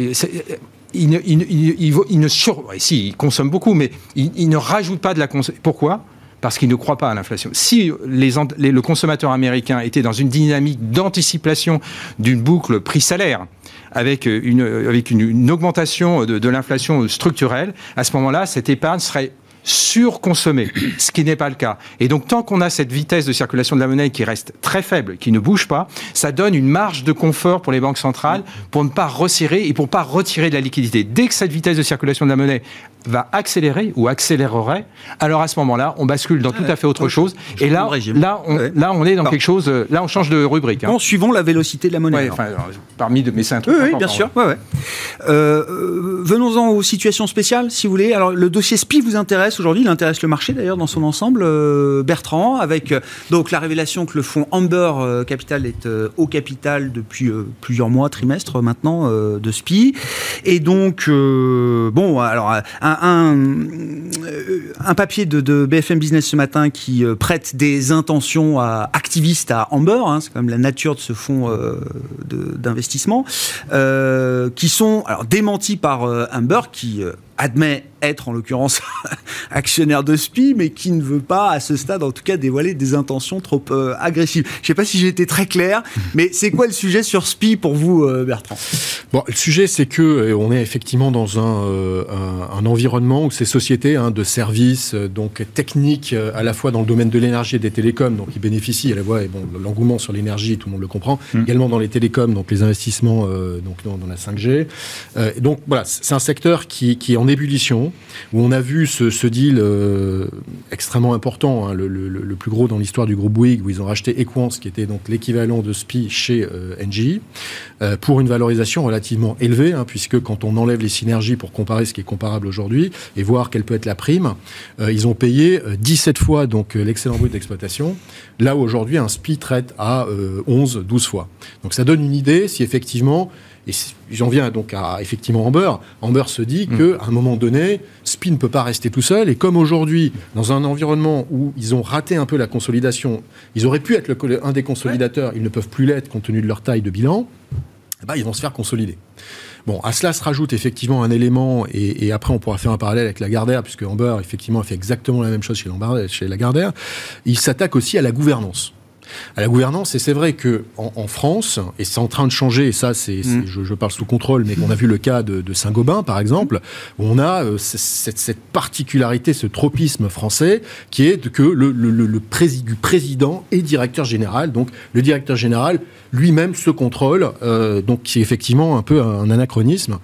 ils ne, sur, si, ils consomment beaucoup, mais ils, ne rajoutent pas de la consommation. Pourquoi? Parce qu'ils ne croient pas à l'inflation. Si le consommateur américain était dans une dynamique d'anticipation d'une boucle prix-salaire, avec une, avec une, augmentation de, de l'inflation structurelle, à ce moment-là, cette épargne serait surconsommer, ce qui n'est pas le cas. Et donc, tant qu'on a cette vitesse de circulation de la monnaie qui reste très faible, qui ne bouge pas, ça donne une marge de confort pour les banques centrales pour ne pas resserrer et pour ne pas retirer de la liquidité. Dès que cette vitesse de circulation de la monnaie va accélérer ou accélérerait, alors à ce moment-là, on bascule dans tout à fait autre chose. Et là, là, on, là, on est dans quelque chose. Euh, là, on change de rubrique. Hein. suivons la vélocité de la monnaie. enfin, parmi de, mais c'est un truc. Oui, bien sûr. Euh, euh, venons-en aux situations spéciales, si vous voulez. Alors, le dossier SPI vous intéresse aujourd'hui. Il intéresse le marché d'ailleurs dans son ensemble. Bertrand, avec donc la révélation que le fonds Amber Capital est au capital depuis plusieurs mois, trimestres maintenant de SPI, et donc bon, alors un, papier de, BFM Business ce matin qui euh, prête des intentions à, activistes à Amber, hein, c'est quand même la nature de ce fonds euh, d'investissement, euh, qui sont alors démentis par Amber, qui admet être en l'occurrence actionnaire de SPI, mais qui ne veut pas, à ce stade en tout cas, dévoiler des intentions trop euh, agressives. Je ne sais pas si j'ai été très clair, mais c'est quoi le sujet sur SPI pour vous, euh, Bertrand? Bon, le sujet, c'est que euh, on est effectivement dans un, un, environnement où ces sociétés hein, de services, donc techniques, à la fois dans le domaine de l'énergie et des télécoms, donc ils bénéficient à la fois, et bon, l'engouement sur l'énergie, tout le monde le comprend, mm. également dans les télécoms, donc les investissements donc dans, la 5G. donc voilà, c'est un secteur qui, qui en ébullition, où on a vu ce, deal extrêmement important, hein, le, plus gros dans l'histoire du groupe Bouygues, où ils ont racheté Equance, qui était donc l'équivalent de SPI chez Engie, pour une valorisation relativement élevée, hein, puisque quand on enlève les synergies pour comparer ce qui est comparable aujourd'hui et voir quelle peut être la prime, ils ont payé 17 fois donc l'excellent brut d'exploitation, là où aujourd'hui un SPI traite à 11, 12 fois. Donc ça donne une idée si effectivement et j'en viens donc à effectivement Amber. Amber se dit mm. qu'à un moment donné, SPI ne peut pas rester tout seul. Et comme aujourd'hui, dans un environnement où ils ont raté un peu la consolidation, ils auraient pu être le, un des consolidateurs, ils ne peuvent plus l'être compte tenu de leur taille de bilan, ben, ils vont se faire consolider. Bon, à cela se rajoute effectivement un élément, et, après on pourra faire un parallèle avec Lagardère, puisque Amber, effectivement, a fait exactement la même chose chez, chez Lagardère. Il s'attaque aussi à la gouvernance à la gouvernance. Et c'est vrai que en, France, et c'est en train de changer, et ça, c'est, mm. je, parle sous contrôle, mais on a vu le cas de, Saint-Gobain, par exemple, où on a euh, cette, particularité, ce tropisme français, qui est que le, le, président est directeur général. Donc, le directeur général lui-même se contrôle, euh, donc qui est effectivement un peu un anachronisme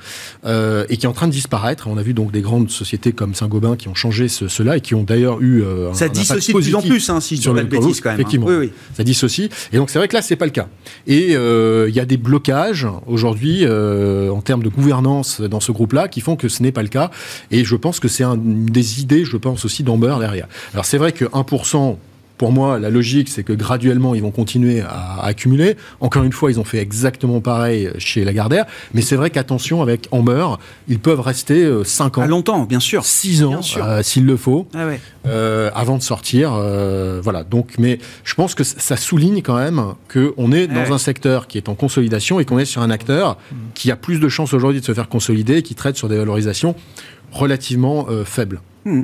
euh, et qui est en train de disparaître. On a vu donc des grandes sociétés comme Saint-Gobain qui ont changé cela et qui ont d'ailleurs eu euh, ça dissocie de plus en plus, hein, si je ne bêtise quand même. Hein. Effectivement, oui, oui. Ça dissocie. Et donc c'est vrai que là c'est pas le cas. Et il y a des blocages aujourd'hui en termes de gouvernance dans ce groupe-là qui font que ce n'est pas le cas. Et je pense que c'est une des idées, je pense aussi d'Amber derrière. Alors c'est vrai que 1% pour moi, la logique, c'est que graduellement, ils vont continuer à, accumuler. Encore une fois, ils ont fait exactement pareil chez Lagardère. Mais c'est vrai qu'attention, avec Amber, ils peuvent rester 5 euh, ans. À longtemps, bien sûr. 6 ans, euh, s'il le faut, ah euh, avant de sortir. voilà. Donc, mais je pense que ça souligne quand même qu'on est dans un secteur qui est en consolidation et qu'on est sur un acteur qui a plus de chances aujourd'hui de se faire consolider et qui traite sur des valorisations relativement faibles. Hmm.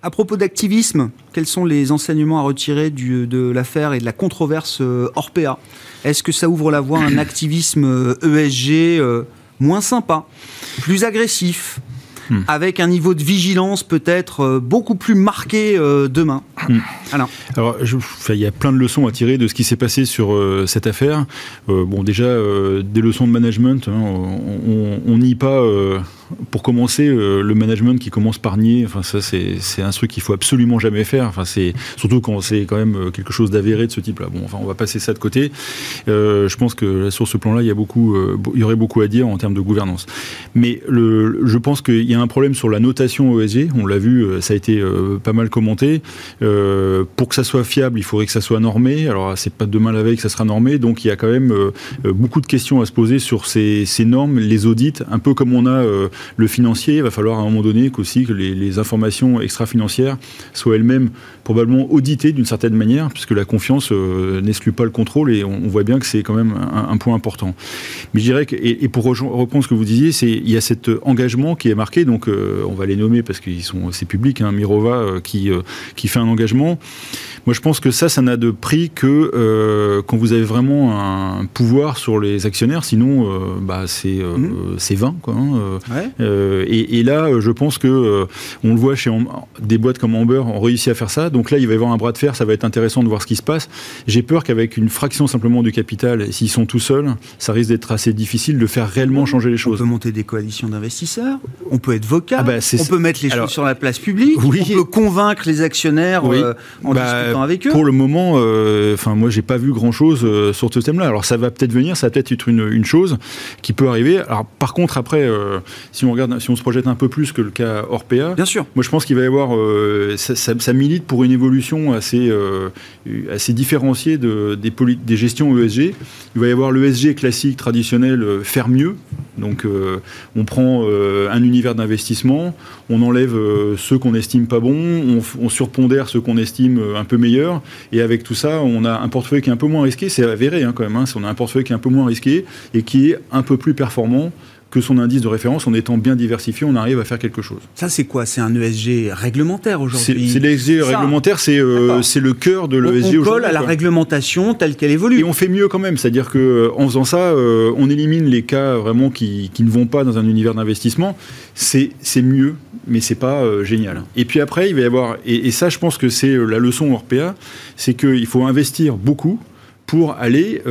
À propos d'activisme, quels sont les enseignements à retirer de l'affaire et de la controverse euh, Orpea? Est-ce que ça ouvre la voie à un activisme ESG euh, e euh, moins sympa, plus agressif, hmm. avec un niveau de vigilance peut-être beaucoup plus marqué demain? Hmm. Alors, Alors il y a plein de leçons à tirer de ce qui s'est passé sur cette affaire. bon, déjà, des leçons de management, hein, on n'y pas pour commencer, euh, le management qui commence par nier, enfin ça c'est un truc qu'il faut absolument jamais faire. Enfin c'est surtout quand c'est quand même euh, quelque chose d'avéré de ce type-là. Bon, enfin on va passer ça de côté. Euh, je pense que sur ce plan-là, il y a beaucoup, il y aurait beaucoup à dire en termes de gouvernance. Mais je pense qu'il y a un problème sur la notation ESG. On l'a vu, ça a été pas mal commenté. pour que ça soit fiable, il faudrait que ça soit normé. Alors c'est pas demain la veille que ça sera normé. Donc il y a quand même beaucoup de questions à se poser sur ces normes, les audits, un peu comme on a le financier, il va falloir à un moment donné qu'aussi que les, informations extra-financières soient elles-mêmes probablement auditées d'une certaine manière, puisque la confiance euh, n'exclut pas le contrôle et on, voit bien que c'est quand même un, point important. Mais je dirais que, et, pour reprendre ce que vous disiez, c'est il y a cet engagement qui est marqué, donc euh, on va les nommer parce qu'ils sont c'est public, hein, Mirova euh, qui qui fait un engagement. Moi, je pense que ça, ça n'a de prix que quand vous avez vraiment un pouvoir sur les actionnaires. Sinon, bah, c'est mmh. c'est vain. Quoi, hein, euh, et, là, euh, je pense que euh, on le voit chez des boîtes comme Amber ont réussi à faire ça. Donc là, il va y avoir un bras de fer. Ça va être intéressant de voir ce qui se passe. J'ai peur qu'avec une fraction simplement du capital, s'ils sont tout seuls, ça risque d'être assez difficile de faire réellement changer les choses. On peut monter des coalitions d'investisseurs. On peut être vocal. Ah bah, on peut mettre les choses sur la place publique. On peut convaincre les actionnaires en bah, discutant avec eux. Pour le moment, enfin moi, j'ai pas vu grand chose sur ce thème-là. Alors ça va peut-être venir. Ça va peut-être être une, une, chose qui peut arriver. Alors par contre, après, si on regarde, si on se projette un peu plus que le cas Orpea, bien sûr. Moi, je pense qu'il va y avoir, euh, ça, milite pour une évolution assez, euh, assez différenciée de, des, des gestions ESG. Il va y avoir l'ESG classique, traditionnel, euh, faire mieux. Donc, on prend un univers d'investissement, on enlève ceux qu'on estime pas bons, on, surpondère ceux qu'on estime un peu meilleurs, et avec tout ça, on a un portefeuille qui est un peu moins risqué. C'est avéré hein, quand même. Hein, on a un portefeuille qui est un peu moins risqué et qui est un peu plus performant que son indice de référence, en étant bien diversifié, on arrive à faire quelque chose. Ça, c'est quoi? C'est un ESG réglementaire aujourd'hui? C'est l'ESG réglementaire, c'est euh, le cœur de l'ESG aujourd'hui. On colle à la réglementation telle qu'elle évolue. Et on fait mieux quand même, c'est-à-dire qu'en euh, faisant ça, euh, on élimine les cas vraiment qui, qui, ne vont pas dans un univers d'investissement. C'est mieux, mais c'est pas euh, génial. Et puis après, il va y avoir, et, et ça, je pense que c'est la leçon Orpea, c'est qu'il faut investir beaucoup pour aller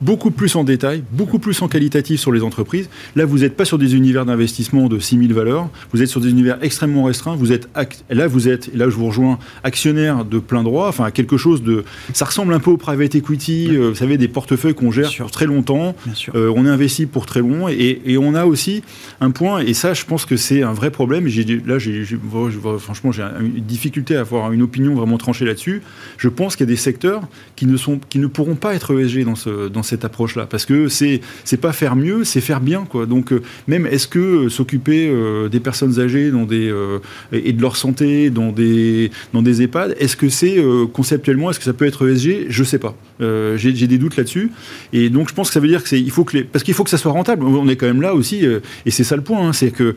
beaucoup plus en détail, beaucoup plus en qualitatif sur les entreprises. Là, vous n'êtes pas sur des univers d'investissement de 6000 valeurs, vous êtes sur des univers extrêmement restreints. Vous êtes là, vous êtes, et là, je vous rejoins, actionnaire de plein droit, enfin, quelque chose de. Ça ressemble un peu au private equity, euh, vous savez, des portefeuilles qu'on gère sur très longtemps. Euh, on est investi pour très long, et, et, on a aussi un point, et ça, je pense que c'est un vrai problème. Là, franchement, j'ai une difficulté à avoir une opinion vraiment tranchée là-dessus. Je pense qu'il y a des secteurs qui ne, sont, qui ne pourront pas être ESG dans, ce, dans cette approche-là. Parce que c'est, c'est pas faire mieux, c'est faire bien. Quoi. Donc, euh, même est-ce que euh, s'occuper euh, des personnes âgées dans des, et de leur santé dans des, dans des EHPAD, est-ce que c'est conceptuellement, est-ce que ça peut être ESG Je sais pas. j'ai, des doutes là-dessus. Et donc, je pense que ça veut dire que c'est, il faut que les, parce qu'il faut que ça soit rentable. On est quand même là aussi, et c'est ça le point, hein, c'est que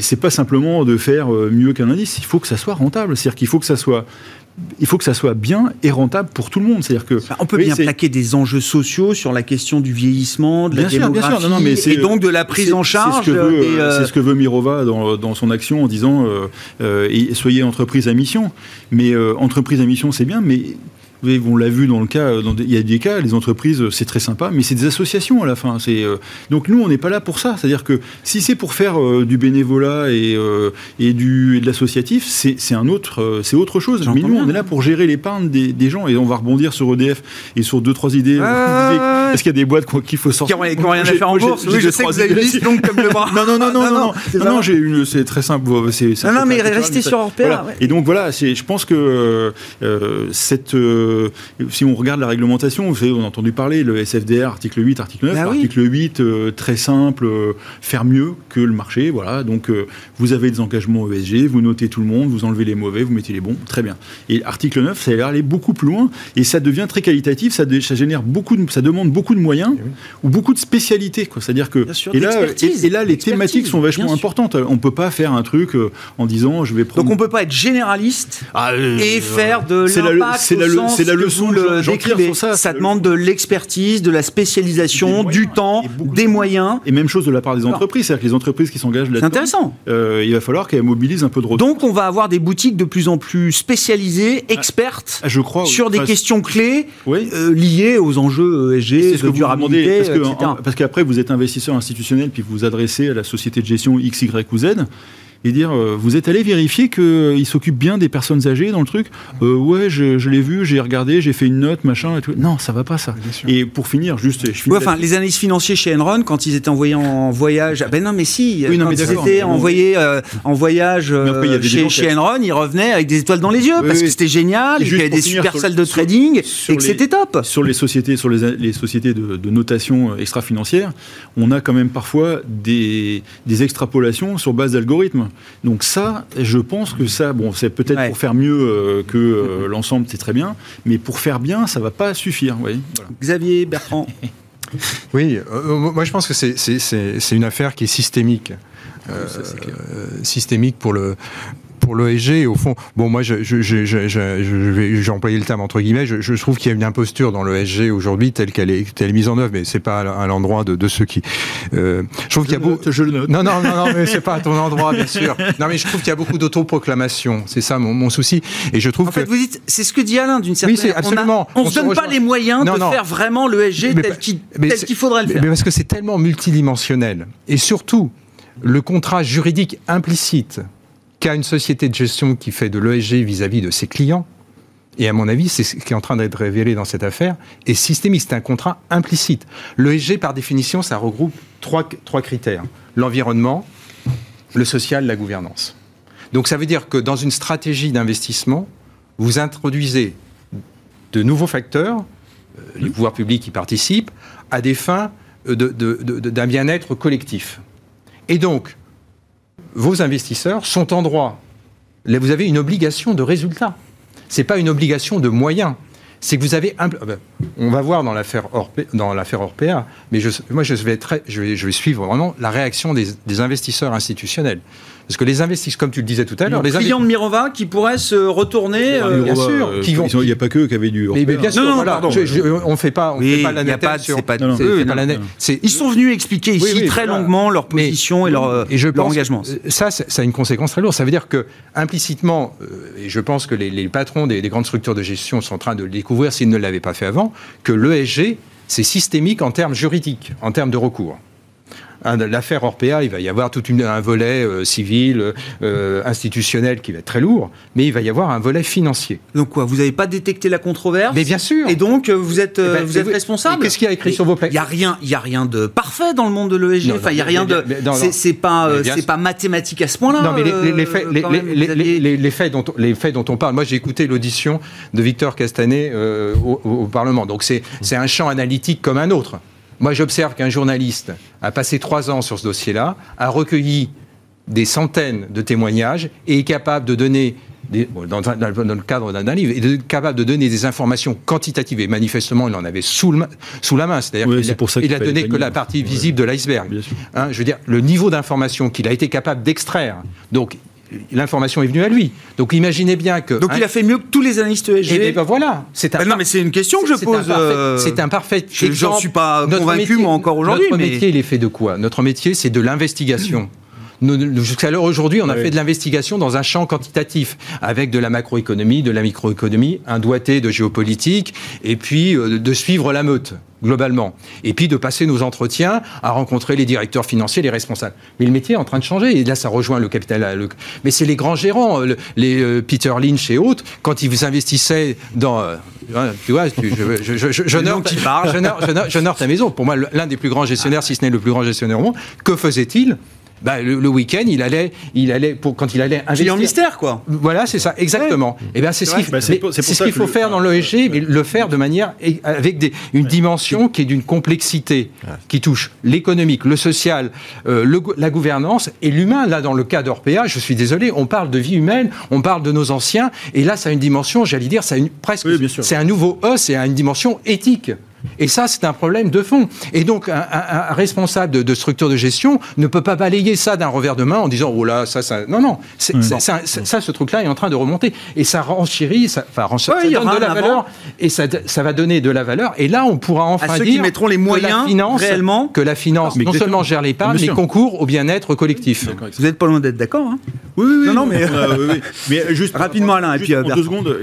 c'est pas simplement de faire mieux qu'un indice. Il faut que ça soit rentable. C'est-à-dire qu'il faut que ça soit il faut que ça soit bien et rentable pour tout le monde. C'est-à-dire que bah, on peut bien plaquer des enjeux sociaux sur la question du vieillissement, de la démographie, Non, mais et donc de la prise en charge. C'est ce, que veut Mirova dans, son action en disant euh, euh, soyez entreprise à mission. Mais euh, entreprise à mission, c'est bien, mais on l'a vu dans le cas, il y a des cas, les entreprises, c'est très sympa, mais c'est des associations à la fin. Euh, donc nous, on n'est pas là pour ça. C'est-à-dire que si c'est pour faire euh, du bénévolat et, euh, et, du, de l'associatif, c'est un autre, c'est autre chose. Mais nous, on est là pour gérer l'épargne des, gens et on va rebondir sur EDF et sur deux trois idées. Est-ce qu'il y a des boîtes qu'il faut sortir Qui n'ont rien à faire en bourse Oui, je sais que vous avez une longue comme le bras. Non, non, non, non, non, non, non, j'ai une, c'est très simple. Non, non, mais restez sur Orpea. Et donc voilà, je pense que cette euh, si on regarde la réglementation, vous on a entendu parler, le SFDR, article 8, article 9. Bah article 8, euh, très simple, euh, faire mieux que le marché. Voilà. Donc, vous avez des engagements ESG, vous notez tout le monde, vous enlevez les mauvais, vous mettez les bons. Très bien. Et article 9, ça va aller beaucoup plus loin et ça devient très qualitatif. Ça, ça génère beaucoup de, ça demande beaucoup de moyens eh ou beaucoup de spécialités. C'est-à-dire que. et, là, et, là, les thématiques sont vachement importantes. On ne peut pas faire un truc en disant je vais prendre. Donc, on ne peut pas être généraliste ah, et faire de l'impact. C'est la, leçon le décrivez. Ça, ça demande de l'expertise, de la spécialisation, du temps, des moyens. Et même chose de la part des entreprises, c'est-à-dire que les entreprises qui s'engagent là-dedans. C'est intéressant. Euh, il va falloir qu'elles mobilisent un peu de ressources. Donc on va avoir des boutiques de plus en plus spécialisées, ah, expertes, je crois, sur des questions clés euh, liées aux enjeux ESG, de durabilité, parce que, Parce qu'après vous êtes investisseur institutionnel puis vous vous adressez à la société de gestion X, Y ou Z et dire euh, vous êtes allé vérifier qu'il euh, s'occupe bien des personnes âgées dans le truc? Euh, ouais je, l'ai vu j'ai regardé j'ai fait une note machin et tout. Non ça va pas ça. Et pour finir juste je enfin les analystes financiers chez Enron quand ils étaient envoyés en voyage ah ben non mais si oui, quand ils étaient envoyés en voyage chez, chez Enron ils revenaient avec des étoiles dans les yeux parce que c'était génial il y avait des super salles de trading et que c'était top. sur les sociétés sur les, les sociétés de, de notation extra-financière on a quand même parfois des, des extrapolations sur base d'algorithmes donc ça, je pense que ça, bon, c'est peut-être pour faire mieux euh, que euh, l'ensemble, c'est très bien, mais pour faire bien, ça va pas suffire. Xavier Bertrand. oui, euh, moi je pense que c'est une affaire qui est systémique. systémique pour le, pour l'ESG, au fond, bon, moi, je, je, je, je j'ai employé le terme entre guillemets, je, trouve qu'il y a une imposture dans l'ESG aujourd'hui telle qu'elle est, telle mise en œuvre, mais c'est pas à l'endroit de, de, ceux qui. Euh, je trouve qu'il y a beaucoup. Je le note. Non, non, non, non, mais c'est pas à ton endroit, bien sûr. Non, mais je trouve qu'il y a beaucoup d'autoproclamation. C'est ça mon, mon, souci. Et je trouve en fait, vous dites, c'est ce que dit Alain d'une certaine. Oui, c'est absolument. On ne se donne pas les moyens de faire vraiment l'ESG tel qu'il faudrait le faire. Mais parce que c'est tellement multidimensionnel. Et surtout, le contrat juridique implicite qu'a une société de gestion qui fait de l'ESG vis-à-vis de ses clients, et à mon avis, c'est ce qui est en train d'être révélé dans cette affaire, est systémique. C'est un contrat implicite. L'ESG, par définition, ça regroupe trois, critères. L'environnement, le social, la gouvernance. Donc ça veut dire que dans une stratégie d'investissement, vous introduisez de nouveaux facteurs, euh, les pouvoirs publics y participent, à des fins d'un bien-être collectif. Et donc, vos investisseurs sont en droit. vous avez une obligation de résultat. Ce n'est pas une obligation de moyens. C'est que vous avez. Ah ben, on va voir dans l'affaire Orpea, mais je, moi je vais, très, je, vais, je vais suivre vraiment la réaction des investisseurs institutionnels. Parce que les investisseurs, comme tu le disais tout à l'heure, les clients de Mirova qui pourraient se retourner. Euh, bien sûr. Euh, il n'y a pas que qui avaient du. Mais, bien sûr, non, non, on ne fait pas, on fait pas la Ils sont venus expliquer ici très longuement leur position et leur, et je leur engagement. Ça, ça a une conséquence très lourde. Ça veut dire que implicitement, euh, et je pense que les, patrons des, des, grandes structures de gestion sont en train de le découvrir s'ils ne l'avaient pas fait avant, que l'ESG c'est systémique en termes juridiques, en termes de recours. L'affaire Orpea, il va y avoir tout un volet euh, civil, euh, institutionnel qui va être très lourd, mais il va y avoir un volet financier. Donc quoi Vous n'avez pas détecté la controverse? Mais bien sûr. Et donc euh, vous êtes, Eh ben, vous êtes vous- responsable? Qu'est-ce qu'il y a écrit sur vos plaques Il y a rien, y a rien de parfait dans le monde de l'ESG. Enfin, il y a rien de. c'est- pas, c'est pas mathématique à ce point-là. Non, mais les, faits, les, même, aviez- les- dont, les faits dont on parle. Moi, j'ai écouté l'audition de Victor Castanet au, au- Parlement. Donc, c'est c'est un champ analytique comme un autre. Moi, j'observe qu'un journaliste a passé trois ans sur ce dossier-là, a recueilli des centaines de témoignages et est capable de donner. des- bon, dans, le- dans le cadre d'un livre, est de- capable de donner des informations quantitatives et manifestement il en avait sous, le ma- sous la main. C'est-à-dire qu'il c'est a- pour ça il qu'il a fallait donné que la partie Ouais. visible de l'iceberg. Hein, je veux dire, le niveau d'information qu'il a été capable d'extraire, donc l'information est venue à lui. Donc imaginez bien que. Donc hein, il a fait mieux que tous les analystes ESG. et ben voilà, c'est un. Bah non, mais c'est une question que je pose. euh, C'est un parfait. je- j'en exemple. suis pas Notre convaincu, métier- moi, encore aujourd'hui, Notre mais- métier, il est fait de quoi? Notre métier, c'est de l'investigation. Jusqu'à l'heure aujourd'hui, on a fait de l'investigation dans un champ quantitatif, avec de la macroéconomie, de la microéconomie, un doigté de géopolitique, et puis euh, de suivre la meute globalement, et puis de passer nos entretiens à rencontrer les directeurs financiers, les responsables. Mais le métier est en train de changer, et là ça rejoint le capital. le- Mais c'est les grands gérants, le- les euh, Peter Lynch et autres, quand ils vous investissaient dans, euh, hein, tu vois, tu- je, je, je, je, noms qui ta- maison. Pour moi, l'un des plus grands gestionnaires, si ce n'est le plus grand gestionnaire au monde, que faisait-il bah, le, le week-end, il allait, il allait pour, quand il allait investir. Client mystère, quoi. Voilà, c'est ça, exactement. Et ben c'est ce qu'il Bah, ce faut le- faire dans l'ESG, mais le faire de manière avec des, une dimension qui est d'une complexité qui touche l'économique, le social, euh, le la gouvernance et l'humain. Là, dans le cas d'Orpea, je suis désolé, on parle de vie humaine, on parle de nos anciens, et là, ça a une dimension, j'allais dire, ça a une, presque, Oui, bien c'est un nouveau E, c'est une dimension éthique. Et ça, c'est un problème de fond. Et donc, un, un- un responsable de, de structure de gestion ne peut pas balayer ça d'un revers de main en disant oh là, ça, ça. Non, non. Ça, ce truc-là est en train de remonter. Et ça renchérit, ça, enfin, Ouais, ça donne de la valeur. Et ça, ça va donner de la valeur. Et là, on pourra enfin À ceux dire qui mettront les que la moyens finance, réellement. que la finance non seulement gère l'épargne, Bien mais concourt au bien-être collectif. Vous n'êtes pas loin d'être d'accord. Hein Oui, oui, oui. Non, non, mais- on a- oui, oui. Mais juste Rapidement, Alain, et puis, euh, en deux secondes.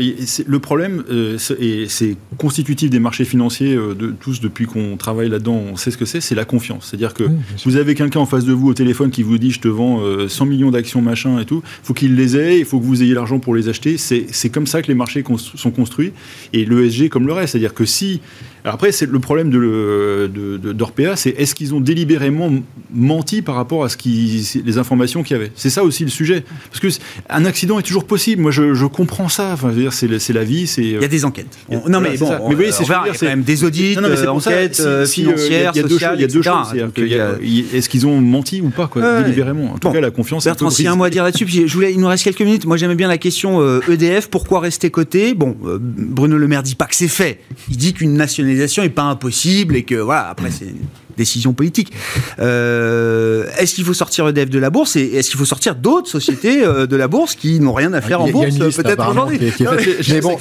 Le problème, euh, c'est constitutif des marchés financiers euh, de tous depuis qu'on travaille là-dedans. On sait ce que c'est. C'est la confiance. C'est-à-dire que vous avez quelqu'un en face de vous au téléphone qui vous dit je te vends euh, 100 millions d'actions machin et tout. Il faut qu'il les ait. Il faut que vous ayez l'argent pour les acheter. C'est c'est comme ça que les marchés sont construits. Et l'ESG comme le reste. C'est-à-dire que si après, c'est le problème de, le- de- de- d'Orpea, c'est est-ce qu'ils ont délibérément menti par rapport à ce qui, les informations qu'il y avait? C'est ça aussi le sujet, parce que un accident est toujours possible. Moi, je, je comprends ça. Enfin, c'est, la vie, c'est. Il y a des enquêtes. Non, voilà, mais bon, ça. on, Mais vous voyez, on il y a dire, quand même des audits, Non, non, mais c'est euh, si- si, il y a- financières, il y a deux choses- Est-ce qu'ils ont menti ou pas, quoi, Ouais. délibérément? En tout Bon. cas, la confiance. Bertrand, a un mot à dire là-dessus, puis je voulais, il nous reste quelques minutes. Moi, j'aimais bien la question euh, EDF. Pourquoi rester coté? Bon, euh, Bruno Le Maire dit pas que c'est fait. Il dit qu'une nationalisation est pas impossible et que voilà. Après, c'est décision politique. Euh, est-ce qu'il faut sortir EDF de la bourse et est-ce qu'il faut sortir d'autres sociétés euh, de la bourse qui n'ont rien à faire en bourse peut-être aujourd'hui mais- bon,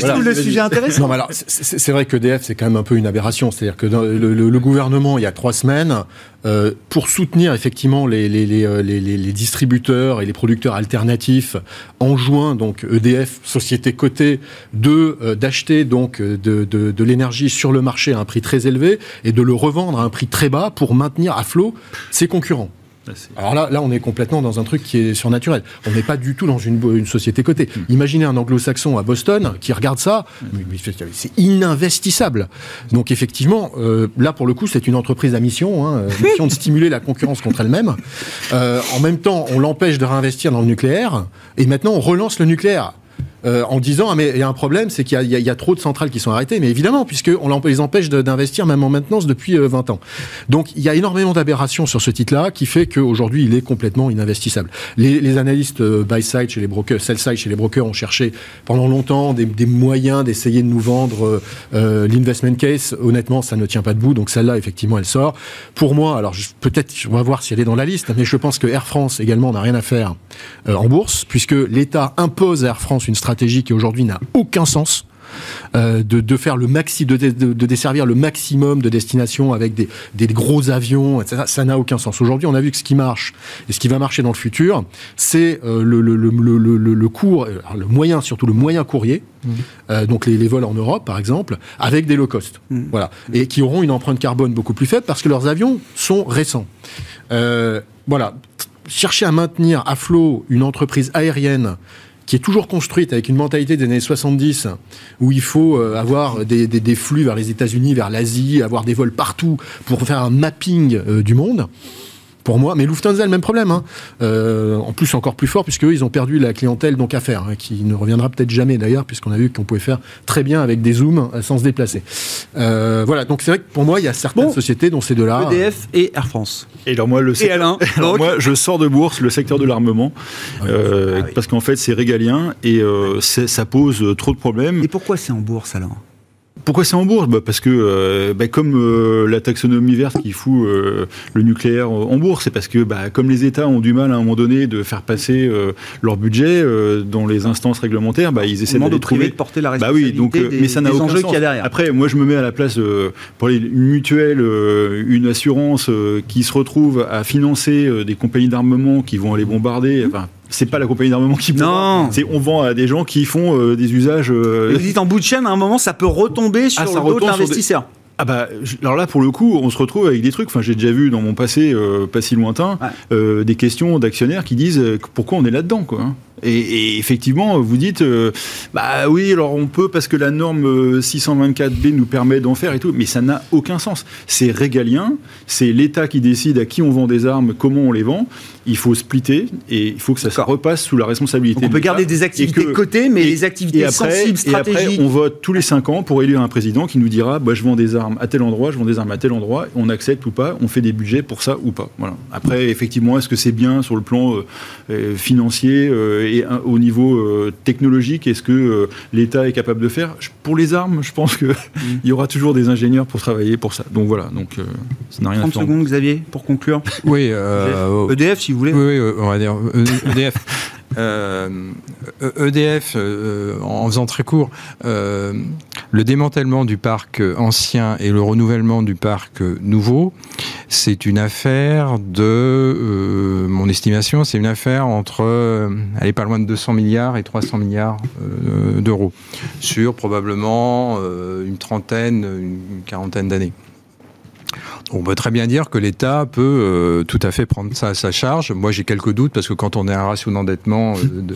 je trouve le sujet intéressant. Non, mais alors, c'est- vrai que EDF, c'est quand même un peu une aberration. C'est-à-dire que dans le, le- le gouvernement, il y a trois semaines, euh, pour soutenir effectivement euh, les- distributeurs et les producteurs alternatifs, enjoint donc EDF, société cotée, de euh, d'acheter donc de, de l'énergie sur le marché à un prix très élevé et de le revendre à un prix très bas pour maintenir à flot ses concurrents. Là, c'est- Alors là, là, on est complètement dans un truc qui est surnaturel. On n'est pas du tout dans une, société cotée. Imaginez un anglo-saxon à Boston qui regarde ça, c'est- c'est ininvestissable. Donc effectivement, euh, là pour le coup, c'est une entreprise à mission, hein, euh, mission de stimuler la concurrence contre elle-même. Euh, en même temps, on l'empêche de réinvestir dans le nucléaire, et maintenant on relance le nucléaire. Euh, en disant ah, mais il y a un problème, c'est qu'il y a- trop de centrales qui sont arrêtées, mais évidemment puisque on l'emp- les empêche d'investir même en maintenance depuis euh, 20 ans. Donc il y a énormément d'aberrations sur ce titre-là qui fait qu'aujourd'hui il est complètement ininvestissable. Les, analystes euh, buy side chez les brokers, sell side chez les brokers ont cherché pendant longtemps des, moyens d'essayer de nous vendre euh, euh, l'investment case. Honnêtement, ça ne tient pas debout. Donc celle-là effectivement elle sort. Pour moi, alors peut-être on va voir si elle est dans la liste, mais je pense que Air France également n'a rien à faire euh, en bourse puisque l'État impose à Air France une stratégie qui aujourd'hui n'a aucun sens. de, de, faire le maxi, de, de, de, desservir le maximum de destinations avec des, des gros avions, etc. Ça n'a aucun sens. Aujourd'hui, on a vu que ce qui marche et ce qui va marcher dans le futur, c'est le, le, le, le, le, court, le moyen, surtout le moyen courrier, mmh. donc les, les, vols en Europe, par exemple, avec des low cost, mmh. voilà, et qui auront une empreinte carbone beaucoup plus faible parce que leurs avions sont récents. Euh, voilà, chercher à maintenir à flot une entreprise aérienne qui est toujours construite avec une mentalité des années 70, où il faut euh, avoir des, des, flux vers les États-Unis, vers l'Asie, avoir des vols partout pour faire un mapping euh, du monde pour moi. Mais Lufthansa a le même problème. Hein. Euh, en plus, encore plus fort, puisque ils ont perdu la clientèle donc à faire, hein, qui ne reviendra peut-être jamais d'ailleurs, puisqu'on a vu qu'on pouvait faire très bien avec des zooms euh, sans se déplacer. Euh, voilà, donc c'est vrai que pour moi, il y a certaines bon. sociétés dont c'est de là. EDF et Air France. Et alors moi, le et Alain, alors moi, je sors de bourse le secteur de l'armement, ah oui. euh, ah oui. parce qu'en fait, c'est régalien et euh, ça pose trop de problèmes. Et pourquoi c'est en bourse, Alain? Pourquoi c'est en bourse bah Parce que, euh, bah, comme euh, la taxonomie verte qui fout euh, le nucléaire en bourse, c'est parce que, bah, comme les États ont du mal à un moment donné de faire passer euh, leur budget euh, dans les instances réglementaires, bah, ils essaient de trouver de porter la responsabilité bah oui, donc, des, mais ça n'a aucun sens. qu'il y a derrière. Après, moi, je me mets à la place pour les, une mutuelle, une assurance qui se retrouve à financer des compagnies d'armement qui vont aller bombarder. Enfin, c'est pas la compagnie d'armement qui non c'est on vend à des gens qui font euh, des usages euh... vous dites en bout de chaîne à un moment ça peut retomber sur ah, le dos de l'investisseur des... Ah bah, alors là, pour le coup, on se retrouve avec des trucs. Enfin, j'ai déjà vu dans mon passé, euh, pas si lointain, ouais. euh, des questions d'actionnaires qui disent euh, pourquoi on est là-dedans, quoi. Et, et, effectivement, vous dites, euh, bah oui, alors on peut parce que la norme 624B nous permet d'en faire et tout, mais ça n'a aucun sens. C'est régalien, c'est l'État qui décide à qui on vend des armes, comment on les vend. Il faut splitter et il faut que ça se repasse sous la responsabilité. Donc on peut garder des activités de côté, mais et, les activités et après, sensibles, stratégiques. Et après, on vote tous les 5 ans pour élire un président qui nous dira, bah, je vends des armes à tel endroit, je vends des armes à tel endroit, on accepte ou pas, on fait des budgets pour ça ou pas. Voilà. Après, effectivement, est-ce que c'est bien sur le plan euh, financier euh, et euh, au niveau euh, technologique, est-ce que euh, l'État est capable de faire? Pour les armes, je pense qu'il mmh. y aura toujours des ingénieurs pour travailler pour ça. Donc voilà, donc euh, ça n'a rien 30 à faire. secondes, Xavier, pour conclure. Oui, EDF, si vous voulez. Oui, oui on va dire EDF. Euh, EDF, euh, en faisant très court, euh, le démantèlement du parc ancien et le renouvellement du parc nouveau, c'est une affaire de, mon estimation, c'est une affaire entre, euh, allez, pas loin de 200 milliards et 300 milliards d'euros, sur probablement une trentaine, une quarantaine d'années. On peut très bien dire que l'État peut euh, tout à fait prendre ça à sa charge. Moi, j'ai quelques doutes parce que quand on est à un ratio d'endettement, euh, de,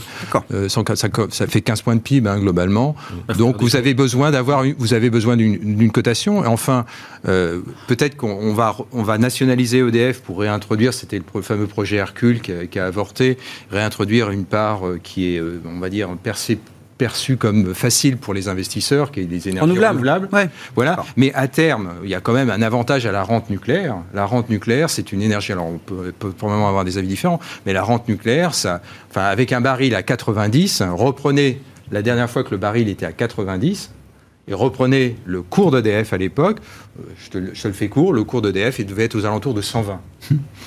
euh, ça, ça, fait 15 points de PIB hein, globalement. Donc, vous avez besoin d'avoir, vous avez besoin d'une cotation. Et enfin, euh, peut-être qu'on va, on va nationaliser EDF pour réintroduire. C'était le fameux projet Hercule qui a, qui a, avorté, réintroduire une part qui est, on va dire, percée perçu comme facile pour les investisseurs, qui est des énergies renouvelables. renouvelables. Ouais. Voilà. Mais à terme, il y a quand même un avantage à la rente nucléaire. La rente nucléaire, c'est une énergie. Alors, on peut, peut probablement avoir des avis différents, mais la rente nucléaire, ça, enfin, avec un baril à 90, reprenez la dernière fois que le baril était à 90, et reprenez le cours d'EDF à l'époque, je te, je te, le fais court, le cours d'EDF il devait être aux alentours de 120,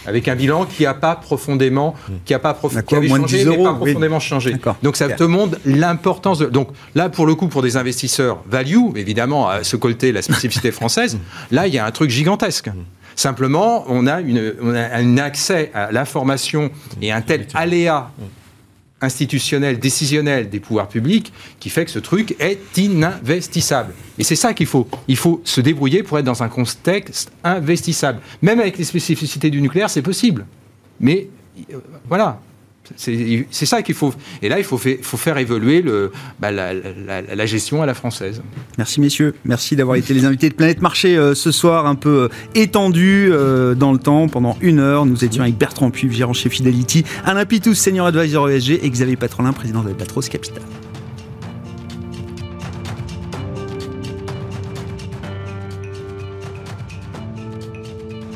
avec un bilan qui n'a pas profondément, qui a pas prof, qui avait changé, euros, mais pas profondément oui. changé. Donc ça te montre l'importance. De... Donc là, pour le coup, pour des investisseurs value, évidemment, à se colter la spécificité française, là, il y a un truc gigantesque. Simplement, on a, une, on a un accès à l'information et un tel aléa institutionnel, décisionnel des pouvoirs publics qui fait que ce truc est ininvestissable. Et c'est ça qu'il faut. Il faut se débrouiller pour être dans un contexte investissable. Même avec les spécificités du nucléaire, c'est possible. Mais euh, voilà, c'est ça qu'il faut. Et là, il faut, faire évoluer bah, la, gestion à la française. Merci, messieurs. Merci d'avoir été les invités de Planète Marché euh, ce soir, un peu euh, étendu euh, dans le temps, pendant une heure. Nous étions avec Bertrand Puy, gérant chez Fidelity, Alain Pitous, senior advisor ESG, et Xavier Patrolin, président d'Albatros Capital.